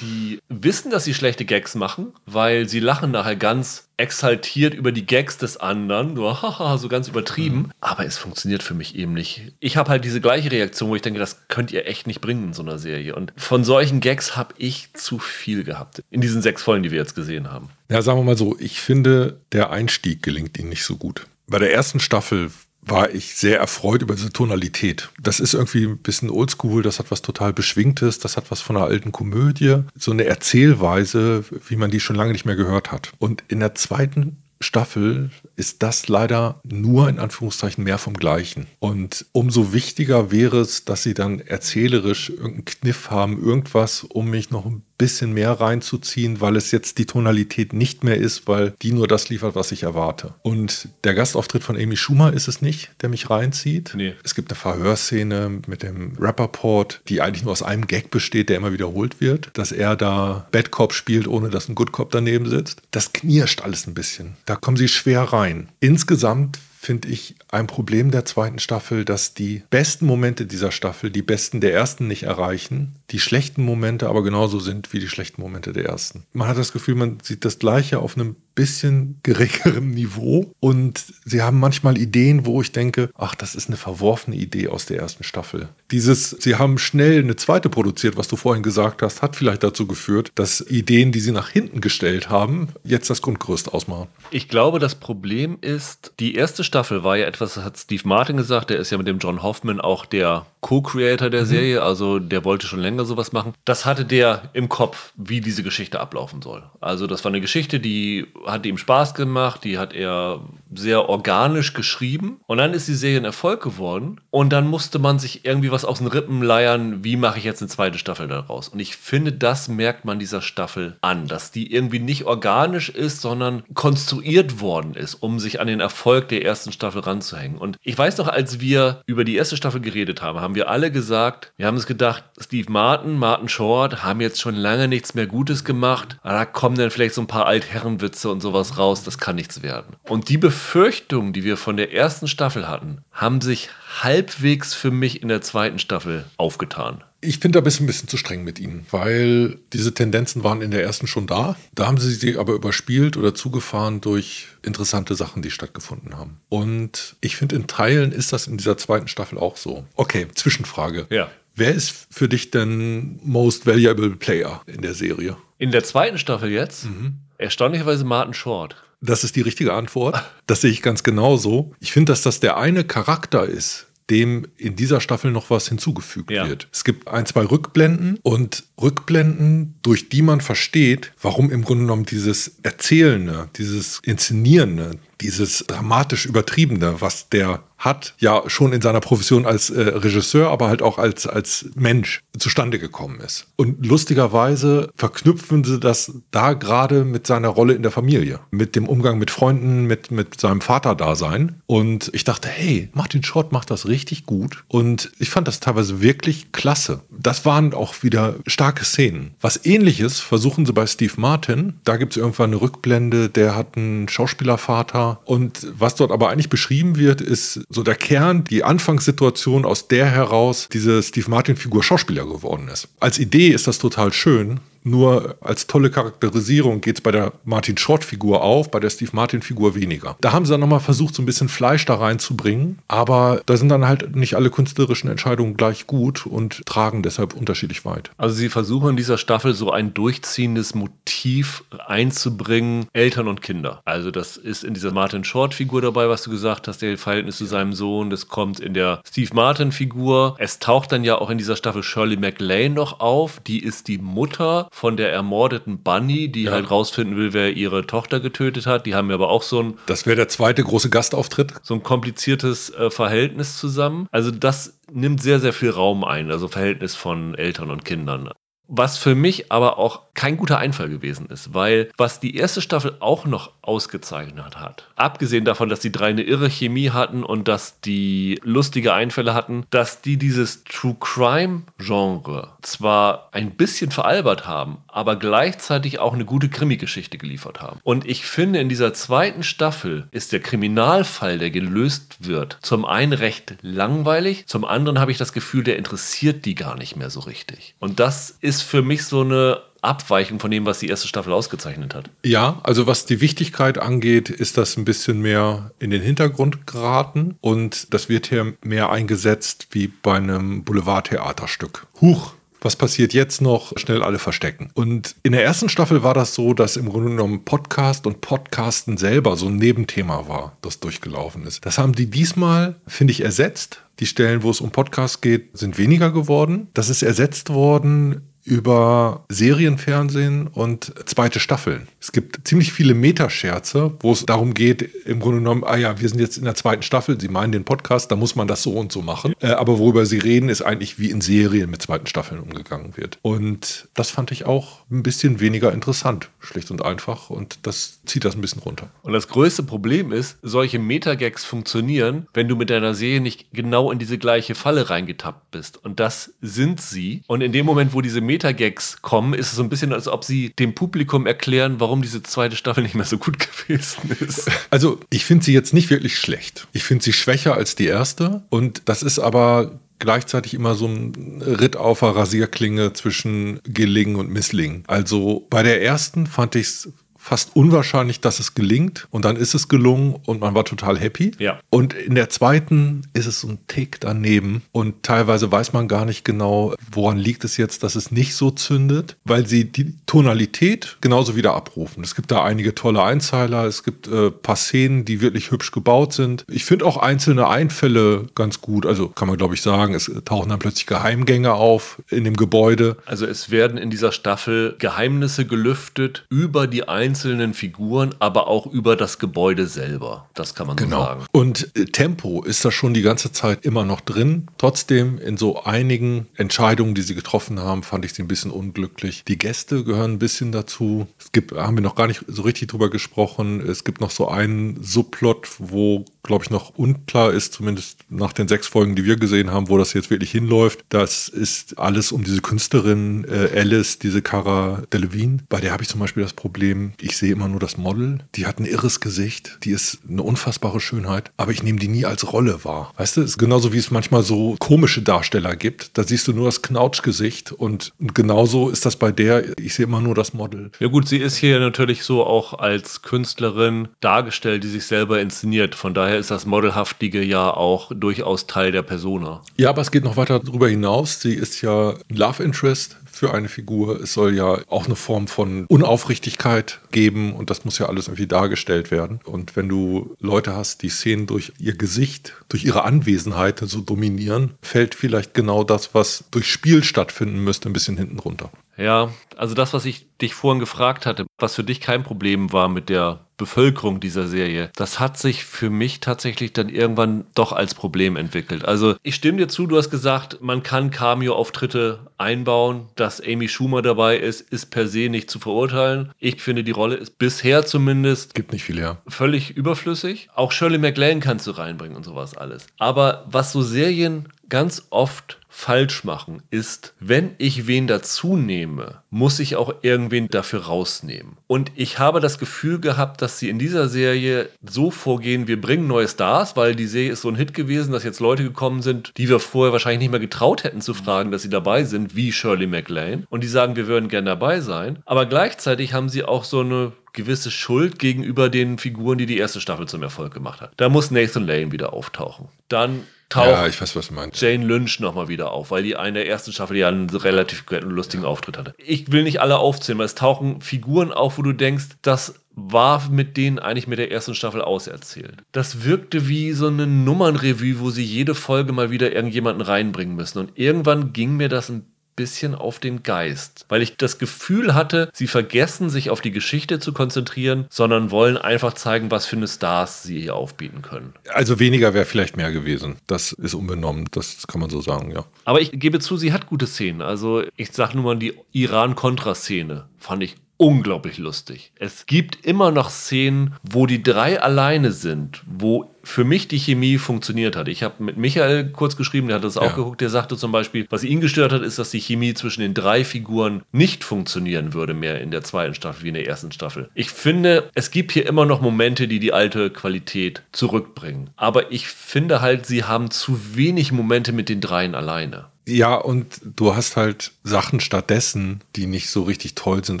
die wissen, dass sie schlechte Gags machen, weil sie lachen nachher ganz exaltiert über die Gags des anderen, nur haha, so ganz übertrieben. Mhm. Aber es funktioniert für mich eben nicht. Ich habe halt diese gleiche Reaktion, wo ich denke, das könnt ihr echt nicht bringen in so einer Serie. Und von solchen Gags habe ich zu viel gehabt in diesen sechs Folgen, die wir jetzt gesehen haben. Ja, sagen wir mal so, ich finde, der Einstieg gelingt ihnen nicht so gut. Bei der ersten Staffel war ich sehr erfreut über diese Tonalität. Das ist irgendwie ein bisschen oldschool, das hat was total Beschwingtes, das hat was von einer alten Komödie. So eine Erzählweise, wie man die schon lange nicht mehr gehört hat. Und in der zweiten Staffel ist das leider nur in Anführungszeichen mehr vom Gleichen. Und umso wichtiger wäre es, dass sie dann erzählerisch irgendeinen Kniff haben, irgendwas, um mich noch ein bisschen mehr reinzuziehen, weil es jetzt die Tonalität nicht mehr ist, weil die nur das liefert, was ich erwarte. Und der Gastauftritt von Amy Schumer ist es nicht, der mich reinzieht. Nee. Es gibt eine Verhörszene mit dem Rapperport, die eigentlich nur aus einem Gag besteht, der immer wiederholt wird, dass er da Bad Cop spielt, ohne dass ein Good Cop daneben sitzt. Das knirscht alles ein bisschen. Da kommen sie schwer rein. Insgesamt finde ich, ein Problem der zweiten Staffel, dass die besten Momente dieser Staffel die besten der ersten nicht erreichen, die schlechten Momente aber genauso sind wie die schlechten Momente der ersten. Man hat das Gefühl, man sieht das Gleiche auf einem bisschen geringerem Niveau. Und sie haben manchmal Ideen, wo ich denke, ach, das ist eine verworfene Idee aus der ersten Staffel. Dieses, sie haben schnell eine zweite produziert, was du vorhin gesagt hast, hat vielleicht dazu geführt, dass Ideen, die sie nach hinten gestellt haben, jetzt das Grundgerüst ausmachen. Ich glaube, das Problem ist, die erste Staffel war ja etwas, das hat Steve Martin gesagt, der ist ja mit dem John Hoffman auch der Co-Creator der mhm. Serie, also der wollte schon länger sowas machen. Das hatte der im Kopf, wie diese Geschichte ablaufen soll. Also das war eine Geschichte, die hat ihm Spaß gemacht, die hat er sehr organisch geschrieben. Und dann ist die Serie ein Erfolg geworden. Und dann musste man sich irgendwie was aus den Rippen leiern, wie mache ich jetzt eine zweite Staffel daraus. Und ich finde, das merkt man dieser Staffel an, dass die irgendwie nicht organisch ist, sondern konstruiert worden ist, um sich an den Erfolg der ersten Staffel ranzuhängen. Und ich weiß noch, als wir über die erste Staffel geredet haben, haben wir alle gesagt, wir haben uns gedacht, Steve Martin, Martin Short haben jetzt schon lange nichts mehr Gutes gemacht. Da kommen dann vielleicht so ein paar Altherrenwitze und sowas raus. Das kann nichts werden. Und die Befürchtungen, die wir von der ersten Staffel hatten, haben sich halbwegs für mich in der zweiten Staffel aufgetan. Ich finde, da bist du ein bisschen zu streng mit ihnen, weil diese Tendenzen waren in der ersten schon da. Da haben sie sie aber überspielt oder zugefahren durch interessante Sachen, die stattgefunden haben. Und ich finde, in Teilen ist das in dieser zweiten Staffel auch so. Okay, Zwischenfrage. Ja. Wer ist für dich denn Most Valuable Player in der Serie? In der zweiten Staffel jetzt? Mhm. Erstaunlicherweise Martin Short. Das ist die richtige Antwort. Das sehe ich ganz genauso. Ich finde, dass das der eine Charakter ist, dem in dieser Staffel noch was hinzugefügt ja. wird. Es gibt ein, zwei Rückblenden und Rückblenden, durch die man versteht, warum im Grunde genommen dieses Erzählende, dieses Inszenierende, dieses dramatisch Übertriebene, was der hat, ja schon in seiner Profession als äh, Regisseur, aber halt auch als, als Mensch zustande gekommen ist. Und lustigerweise verknüpfen sie das da gerade mit seiner Rolle in der Familie, mit dem Umgang mit Freunden, mit, mit seinem Vaterdasein. Und ich dachte, hey, Martin Schott macht das richtig gut. Und ich fand das teilweise wirklich klasse. Das waren auch wieder starke Szenen. Was ähnliches versuchen sie bei Steve Martin. Da gibt es irgendwann eine Rückblende, der hat einen Schauspielervater und was dort aber eigentlich beschrieben wird, ist so der Kern, die Anfangssituation, aus der heraus diese Steve Martin-Figur Schauspieler geworden ist. Als Idee ist das total schön. Nur als tolle Charakterisierung geht es bei der Martin Short-Figur auf, bei der Steve Martin-Figur weniger. Da haben sie dann nochmal versucht, so ein bisschen Fleisch da reinzubringen, aber da sind dann halt nicht alle künstlerischen Entscheidungen gleich gut und tragen deshalb unterschiedlich weit. Also sie versuchen in dieser Staffel so ein durchziehendes Motiv einzubringen, Eltern und Kinder. Also das ist in dieser Martin Short-Figur dabei, was du gesagt hast, der Verhältnis zu seinem Sohn, das kommt in der Steve Martin-Figur. Es taucht dann ja auch in dieser Staffel Shirley MacLaine noch auf, die ist die Mutter von der ermordeten Bunny, die ja. halt rausfinden will, wer ihre Tochter getötet hat. Die haben ja aber auch so ein. Das wäre der zweite große Gastauftritt. So ein kompliziertes äh, Verhältnis zusammen. Also das nimmt sehr, sehr viel Raum ein, also Verhältnis von Eltern und Kindern. Was für mich aber auch kein guter Einfall gewesen ist, weil was die erste Staffel auch noch ausgezeichnet hat, abgesehen davon, dass die drei eine irre Chemie hatten und dass die lustige Einfälle hatten, dass die dieses True Crime Genre zwar ein bisschen veralbert haben, aber gleichzeitig auch eine gute Krimi-Geschichte geliefert haben. Und ich finde, in dieser zweiten Staffel ist der Kriminalfall, der gelöst wird, zum einen recht langweilig, zum anderen habe ich das Gefühl, der interessiert die gar nicht mehr so richtig. Und das ist ist für mich so eine Abweichung von dem, was die erste Staffel ausgezeichnet hat. Ja, also was die Wichtigkeit angeht, ist das ein bisschen mehr in den Hintergrund geraten und das wird hier mehr eingesetzt wie bei einem Boulevardtheaterstück. Huch, was passiert jetzt noch? Schnell alle verstecken. Und in der ersten Staffel war das so, dass im Grunde genommen Podcast und Podcasten selber so ein Nebenthema war, das durchgelaufen ist. Das haben die diesmal, finde ich, ersetzt. Die Stellen, wo es um Podcast geht, sind weniger geworden. Das ist ersetzt worden über Serienfernsehen und zweite Staffeln. Es gibt ziemlich viele Metascherze, wo es darum geht, im Grunde genommen, ah ja, wir sind jetzt in der zweiten Staffel, Sie meinen den Podcast, da muss man das so und so machen. Äh, aber worüber Sie reden, ist eigentlich, wie in Serien mit zweiten Staffeln umgegangen wird. Und das fand ich auch ein bisschen weniger interessant, schlicht und einfach. Und das zieht das ein bisschen runter. Und das größte Problem ist, solche Metagags funktionieren, wenn du mit deiner Serie nicht genau in diese gleiche Falle reingetappt bist. Und das sind sie. Und in dem Moment, wo diese Metagags Metagags kommen, ist es so ein bisschen, als ob sie dem Publikum erklären, warum diese zweite Staffel nicht mehr so gut gewesen ist. Also, ich finde sie jetzt nicht wirklich schlecht. Ich finde sie schwächer als die erste. Und das ist aber gleichzeitig immer so ein Ritt auf der Rasierklinge zwischen Gelingen und Misslingen. Also bei der ersten fand ich es fast unwahrscheinlich, dass es gelingt. Und dann ist es gelungen und man war total happy. Ja. Und in der zweiten ist es so ein Tick daneben. Und teilweise weiß man gar nicht genau, woran liegt es jetzt, dass es nicht so zündet, weil sie die Tonalität genauso wieder abrufen. Es gibt da einige tolle Einzeiler, es gibt äh, paar Szenen, die wirklich hübsch gebaut sind. Ich finde auch einzelne Einfälle ganz gut. Also kann man, glaube ich, sagen, es tauchen dann plötzlich Geheimgänge auf in dem Gebäude. Also es werden in dieser Staffel Geheimnisse gelüftet über die einzelnen einzelnen Figuren, aber auch über das Gebäude selber. Das kann man genau. so sagen. Und äh, Tempo ist da schon die ganze Zeit immer noch drin. Trotzdem in so einigen Entscheidungen, die sie getroffen haben, fand ich sie ein bisschen unglücklich. Die Gäste gehören ein bisschen dazu. Es gibt, haben wir noch gar nicht so richtig drüber gesprochen. Es gibt noch so einen Subplot, wo glaube ich, noch unklar ist, zumindest nach den sechs Folgen, die wir gesehen haben, wo das jetzt wirklich hinläuft. Das ist alles um diese Künstlerin äh, Alice, diese Cara Delevingne. Bei der habe ich zum Beispiel das Problem, ich sehe immer nur das Model. Die hat ein irres Gesicht, die ist eine unfassbare Schönheit, aber ich nehme die nie als Rolle wahr. Weißt du, es ist genauso wie es manchmal so komische Darsteller gibt. Da siehst du nur das Knautschgesicht und, genauso ist das bei der, ich sehe immer nur das Model. Ja gut, sie ist hier natürlich so auch als Künstlerin dargestellt, die sich selber inszeniert. Von daher daher ist das Modelhaftige ja auch durchaus Teil der Persona. Ja, aber es geht noch weiter darüber hinaus. Sie ist ja Love Interest für eine Figur. Es soll ja auch eine Form von Unaufrichtigkeit geben und das muss ja alles irgendwie dargestellt werden. Und wenn du Leute hast, die Szenen durch ihr Gesicht, durch ihre Anwesenheit so dominieren, fällt vielleicht genau das, was durch Spiel stattfinden müsste, ein bisschen hinten runter. Ja, also das, was ich dich vorhin gefragt hatte, was für dich kein Problem war mit der Bevölkerung dieser Serie, das hat sich für mich tatsächlich dann irgendwann doch als Problem entwickelt. Also ich stimme dir zu, du hast gesagt, man kann Cameo-Auftritte einbauen. Dass Amy Schumer dabei ist, ist per se nicht zu verurteilen. Ich finde, die Rolle ist bisher zumindest Gibt nicht viel, ja. völlig überflüssig. Auch Shirley MacLaine kannst du reinbringen und sowas alles. Aber was so Serien ganz oft falsch machen, ist, wenn ich wen dazu nehme, muss ich auch irgendwen dafür rausnehmen. Und ich habe das Gefühl gehabt, dass sie in dieser Serie so vorgehen, wir bringen neue Stars, weil die Serie ist so ein Hit gewesen, dass jetzt Leute gekommen sind, die wir vorher wahrscheinlich nicht mehr getraut hätten zu fragen, dass sie dabei sind, wie Shirley MacLaine. Und die sagen, wir würden gerne dabei sein. Aber gleichzeitig haben sie auch so eine gewisse Schuld gegenüber den Figuren, die die erste Staffel zum Erfolg gemacht hat. Da muss Nathan Lane wieder auftauchen. Dann taucht Ja, ich weiß, was du meinst. Jane Lynch nochmal wieder auf, weil die eine der ersten Staffel ja einen relativ lustigen Auftritt hatte. Ich will nicht alle aufzählen, weil es tauchen Figuren auf, wo du denkst, das war mit denen eigentlich mit der ersten Staffel auserzählt. Das wirkte wie so eine Nummernrevue, wo sie jede Folge mal wieder irgendjemanden reinbringen müssen. Und irgendwann ging mir das ein bisschen auf den Geist, weil ich das Gefühl hatte, sie vergessen sich auf die Geschichte zu konzentrieren, sondern wollen einfach zeigen, was für eine Stars sie hier aufbieten können. Also weniger wäre vielleicht mehr gewesen. Das ist unbenommen, das kann man so sagen, ja. Aber ich gebe zu, sie hat gute Szenen. Also ich sag nur mal die Iran-Contra-Szene fand ich unglaublich lustig. Es gibt immer noch Szenen, wo die drei alleine sind, wo für mich die Chemie funktioniert hat. Ich habe mit Michael kurz geschrieben, der hat das auch Ja. geguckt, der sagte zum Beispiel, was ihn gestört hat, ist, dass die Chemie zwischen den drei Figuren nicht funktionieren würde mehr in der zweiten Staffel wie in der ersten Staffel. Ich finde, es gibt hier immer noch Momente, die die alte Qualität zurückbringen. Aber ich finde halt, sie haben zu wenig Momente mit den dreien alleine. Ja, und du hast halt Sachen stattdessen, die nicht so richtig toll sind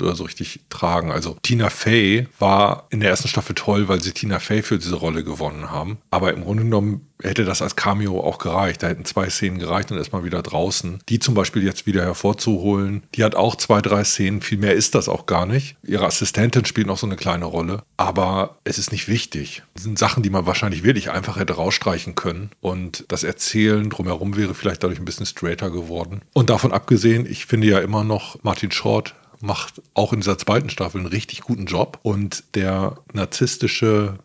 oder so richtig tragen. Also Tina Fey war in der ersten Staffel toll, weil sie Tina Fey für diese Rolle gewonnen haben. Aber im Grunde genommen hätte das als Cameo auch gereicht. Da hätten zwei Szenen gereicht und erstmal wieder draußen. Die zum Beispiel jetzt wieder hervorzuholen, die hat auch zwei, drei Szenen. Viel mehr ist das auch gar nicht. Ihre Assistentin spielt noch so eine kleine Rolle. Aber es ist nicht wichtig. Das sind Sachen, die man wahrscheinlich wirklich einfach hätte rausstreichen können. Und das Erzählen drumherum wäre vielleicht dadurch ein bisschen straighter geworden. Und davon abgesehen, ich finde ja immer noch, Martin Short macht auch in dieser zweiten Staffel einen richtig guten Job. Und der narzisstische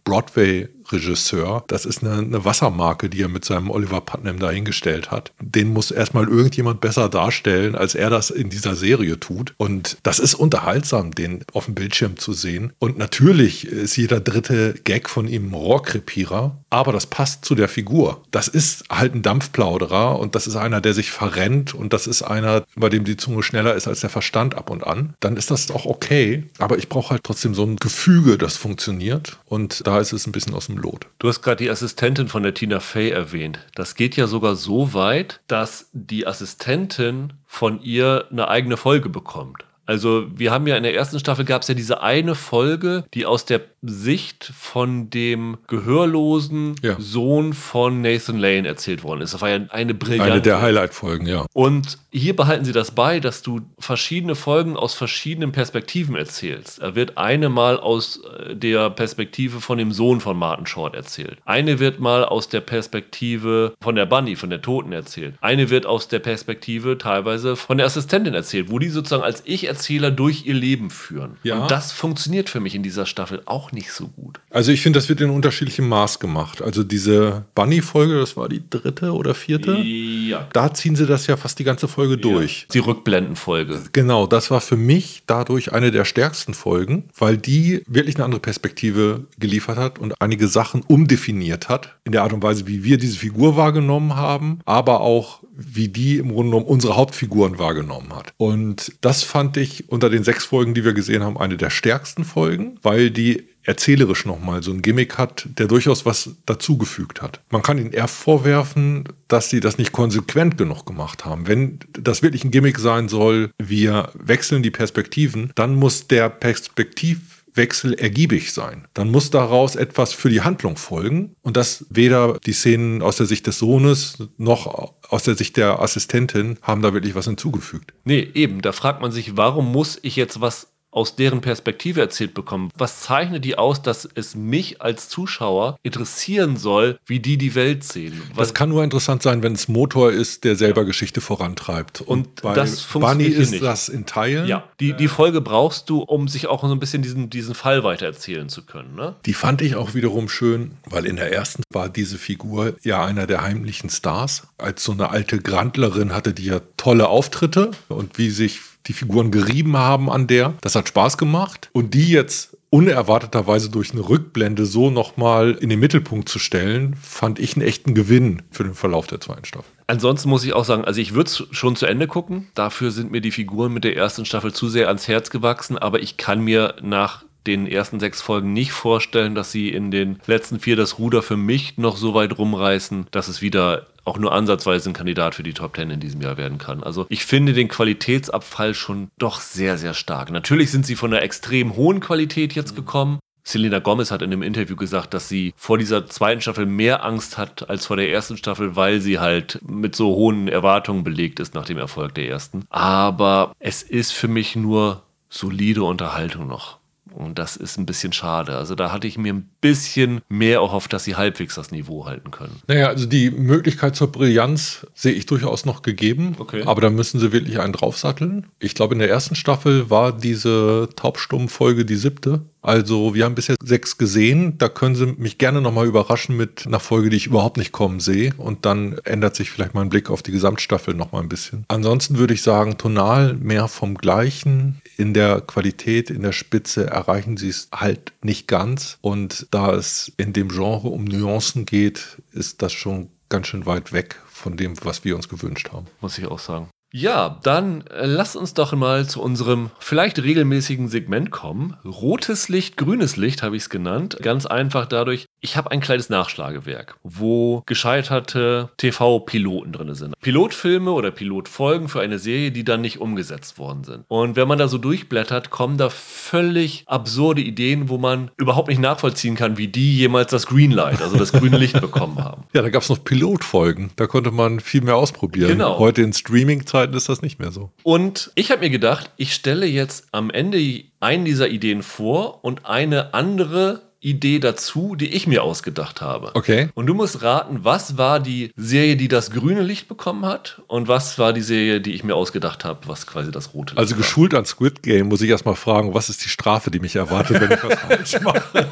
Broadway-Regisseur, das ist eine, eine Wassermarke, die er mit seinem Oliver Putnam dahingestellt hat. Den muss erstmal irgendjemand besser darstellen, als er das in dieser Serie tut. Und das ist unterhaltsam, den auf dem Bildschirm zu sehen. Und natürlich ist jeder dritte Gag von ihm ein Rohrkrepierer, aber das passt zu der Figur. Das ist halt ein Dampfplauderer und das ist einer, der sich verrennt und das ist einer, bei dem die Zunge schneller ist als der Verstand ab und an. Dann ist das auch okay, aber ich brauche halt trotzdem so ein Gefüge, das funktioniert und da ist es ein bisschen aus dem Lot. Du hast gerade die Assistentin von der Tina Fey erwähnt. Das geht ja sogar so weit, dass die Assistentin von ihr eine eigene Folge bekommt. Also wir haben ja in der ersten Staffel gab es ja diese eine Folge, die aus der Sicht von dem gehörlosen Ja. Sohn von Nathan Lane erzählt worden ist. Das war ja eine brillante Eine der Highlight-Folgen, ja. und hier behalten sie das bei, dass du verschiedene Folgen aus verschiedenen Perspektiven erzählst. Er wird eine mal aus äh, der Perspektive von dem Sohn von Martin Short erzählt. Eine wird mal aus der Perspektive von der Bunny, von der Toten erzählt. Eine wird aus der Perspektive teilweise von der Assistentin erzählt, wo die sozusagen als Ich-Erzählerin Erzähler durch ihr Leben führen. Ja. Und das funktioniert für mich in dieser Staffel auch nicht so gut. Also ich finde, das wird in unterschiedlichem Maß gemacht. Also diese Bunny-Folge, das war die dritte oder vierte. Ja. Da ziehen sie das ja fast die ganze Folge durch. Die Rückblendenfolge. Genau, das war für mich dadurch eine der stärksten Folgen, weil die wirklich eine andere Perspektive geliefert hat und einige Sachen umdefiniert hat. In der Art und Weise, wie wir diese Figur wahrgenommen haben, aber auch wie die im Grunde genommen unsere Hauptfiguren wahrgenommen hat. Und das fand ich unter den sechs Folgen, die wir gesehen haben, eine der stärksten Folgen, weil die erzählerisch nochmal so ein Gimmick hat, der durchaus was dazugefügt hat. Man kann ihnen eher vorwerfen, dass sie das nicht konsequent genug gemacht haben. Wenn das wirklich ein Gimmick sein soll, wir wechseln die Perspektiven, dann muss der Perspektivwechsel ergiebig sein. Dann muss daraus etwas für die Handlung folgen und das weder die Szenen aus der Sicht des Sohnes noch aus der Sicht der Assistentin haben da wirklich was hinzugefügt. Nee, eben. Da fragt man sich, warum muss ich jetzt was aus deren Perspektive erzählt bekommen? Was zeichnet die aus, dass es mich als Zuschauer interessieren soll, wie die die Welt sehen? Was Das kann nur interessant sein, wenn es Motor ist, der selber Geschichte vorantreibt. Und bei das funktioniert Bunny ist nicht. das in Teilen. ja, die, die Folge brauchst du, um sich auch so ein bisschen diesen, diesen Fall weitererzählen zu können. Ne? Die fand ich auch wiederum schön, weil in der ersten war diese Figur ja einer der heimlichen Stars. Als so eine alte Grandlerin hatte die ja tolle Auftritte und wie sich die Figuren gerieben haben an der. Das hat Spaß gemacht. Und die jetzt unerwarteterweise durch eine Rückblende so nochmal in den Mittelpunkt zu stellen, fand ich einen echten Gewinn für den Verlauf der zweiten Staffel. Ansonsten muss ich auch sagen, also ich würde es schon zu Ende gucken. Dafür sind mir die Figuren mit der ersten Staffel zu sehr ans Herz gewachsen, aber ich kann mir nach den ersten sechs Folgen nicht vorstellen, dass sie in den letzten vier das Ruder für mich noch so weit rumreißen, dass es wieder auch nur ansatzweise ein Kandidat für die Top Ten in diesem Jahr werden kann. Also ich finde den Qualitätsabfall schon doch sehr, sehr stark. Natürlich sind sie von einer extrem hohen Qualität jetzt gekommen. Selena Gomez hat in einem Interview gesagt, dass sie vor dieser zweiten Staffel mehr Angst hat als vor der ersten Staffel, weil sie halt mit so hohen Erwartungen belegt ist nach dem Erfolg der ersten. Aber es ist für mich nur solide Unterhaltung noch. Und das ist ein bisschen schade. Also da hatte ich mir ein bisschen mehr erhofft, dass sie halbwegs das Niveau halten können. Naja, also die Möglichkeit zur Brillanz sehe ich durchaus noch gegeben. Okay. Aber da müssen sie wirklich einen draufsatteln. Ich glaube, in der ersten Staffel war diese Taubstumm-Folge die siebte. Also wir haben bisher sechs gesehen. Da können sie mich gerne nochmal überraschen mit einer Folge, die ich überhaupt nicht kommen sehe. Und dann ändert sich vielleicht mein Blick auf die Gesamtstaffel nochmal ein bisschen. Ansonsten würde ich sagen, tonal mehr vom Gleichen. In der Qualität, in der Spitze erreichen sie es halt nicht ganz. Und da es in dem Genre um Nuancen geht, ist das schon ganz schön weit weg von dem, was wir uns gewünscht haben. muss ich auch sagen. Ja, dann äh, lass uns doch mal zu unserem vielleicht regelmäßigen Segment kommen. Rotes Licht, grünes Licht habe ich es genannt. Ganz einfach dadurch, ich habe ein kleines Nachschlagewerk, wo gescheiterte TV-Piloten drin sind. Pilotfilme oder Pilotfolgen für eine Serie, die dann nicht umgesetzt worden sind. Und wenn man da so durchblättert, kommen da völlig absurde Ideen, wo man überhaupt nicht nachvollziehen kann, wie die jemals das Greenlight, also das grüne Licht bekommen haben. Ja, da gab es noch Pilotfolgen. Da konnte man viel mehr ausprobieren. Genau. Heute in Streaming-Zeiten ist das nicht mehr so. Und ich habe mir gedacht, ich stelle jetzt am Ende einen dieser Ideen vor und eine andere Idee dazu, die ich mir ausgedacht habe. Okay. Und du musst raten, was war die Serie, die das grüne Licht bekommen hat und was war die Serie, die ich mir ausgedacht habe, was quasi das rote Licht Also war. geschult an Squid Game muss ich erstmal fragen, was ist die Strafe, die mich erwartet, wenn ich was falsch mache?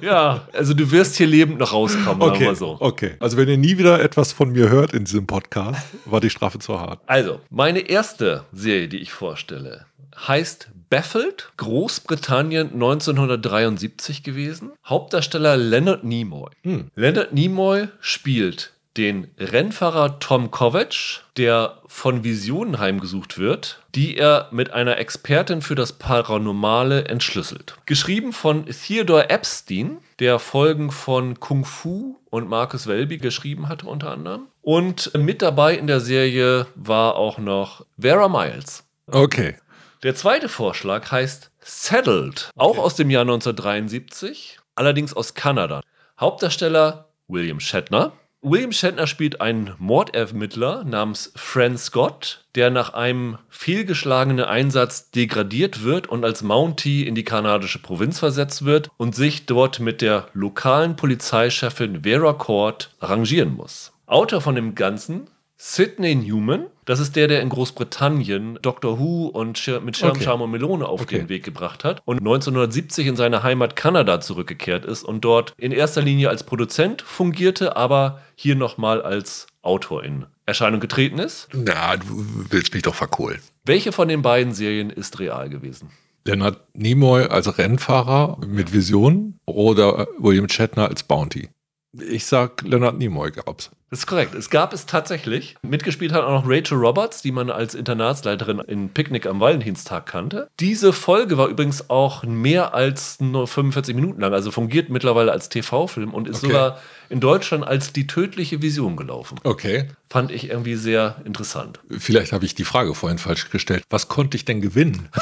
Ja, also du wirst hier lebend noch rauskommen, sagen wir mal so. okay. Also wenn ihr nie wieder etwas von mir hört in diesem Podcast, war die Strafe zu hart. Also, meine erste Serie, die ich vorstelle, heißt Baffled, Großbritannien 1973 gewesen. Hauptdarsteller Leonard Nimoy. Leonard Nimoy spielt den Rennfahrer Tom Kovac, der von Visionen heimgesucht wird, die er mit einer Expertin für das Paranormale entschlüsselt. Geschrieben von Theodore Epstein, der Folgen von Kung Fu und Marcus Welby geschrieben hatte unter anderem. Und mit dabei in der Serie war auch noch Vera Miles. Okay. Der zweite Vorschlag heißt Settled, auch aus dem Jahr 1973, allerdings aus Kanada. Hauptdarsteller William Shatner. William Shatner spielt einen Mordermittler namens Fran Scott, der nach einem fehlgeschlagenen Einsatz degradiert wird und als Mountie in die kanadische Provinz versetzt wird und sich dort mit der lokalen Polizeichefin Vera Court arrangieren muss. Autor von dem Ganzen Sidney Newman. Das ist der, der in Großbritannien Doctor Who und Schir mit Schirm, Okay. Charme und Melone auf Okay. den Weg gebracht hat und 1970 in seine Heimat Kanada zurückgekehrt ist und dort in erster Linie als Produzent fungierte, aber hier nochmal als Autor in Erscheinung getreten ist. Na, du willst mich doch verkohlen. Welche von den beiden Serien ist real gewesen? Leonard Nimoy als Rennfahrer mit Vision oder William Shatner als Bounty? Ich sag, Leonard Nimoy gab's. Das ist korrekt. Es gab es tatsächlich. Mitgespielt hat auch noch Rachel Roberts, die man als Internatsleiterin in Picknick am Valentinstag kannte. Diese Folge war übrigens auch mehr als nur 45 Minuten lang, also fungiert mittlerweile als TV-Film und ist Okay. sogar in Deutschland als die tödliche Vision gelaufen. Okay. Fand ich irgendwie sehr interessant. Vielleicht habe ich die Frage vorhin falsch gestellt. Was konnte ich denn gewinnen?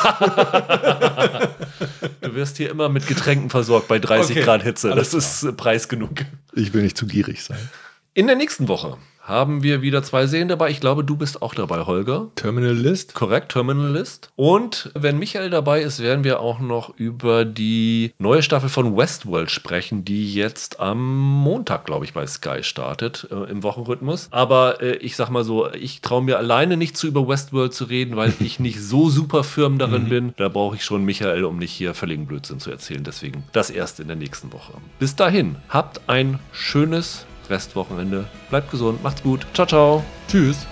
Du wirst hier immer mit Getränken versorgt bei 30 Okay, Grad Hitze. alles Das ist äh, Preis genug. Ich will nicht zu gierig sein. In der nächsten Woche haben wir wieder zwei Serien dabei. Ich glaube, du bist auch dabei, Holger. Terminal List? Korrekt, Terminal List. Und wenn Michael dabei ist, werden wir auch noch über die neue Staffel von Westworld sprechen, die jetzt am Montag, glaube ich, bei Sky startet, äh, im Wochenrhythmus. Aber äh, ich sag mal so, ich traue mir alleine nicht zu, über Westworld zu reden, weil ich nicht so super firm darin bin. Da brauche ich schon Michael, um nicht hier völligen Blödsinn zu erzählen. Deswegen das erst in der nächsten Woche. Bis dahin, habt ein schönes Restwochenende. Bleibt gesund, macht's gut. Ciao, ciao. Tschüss.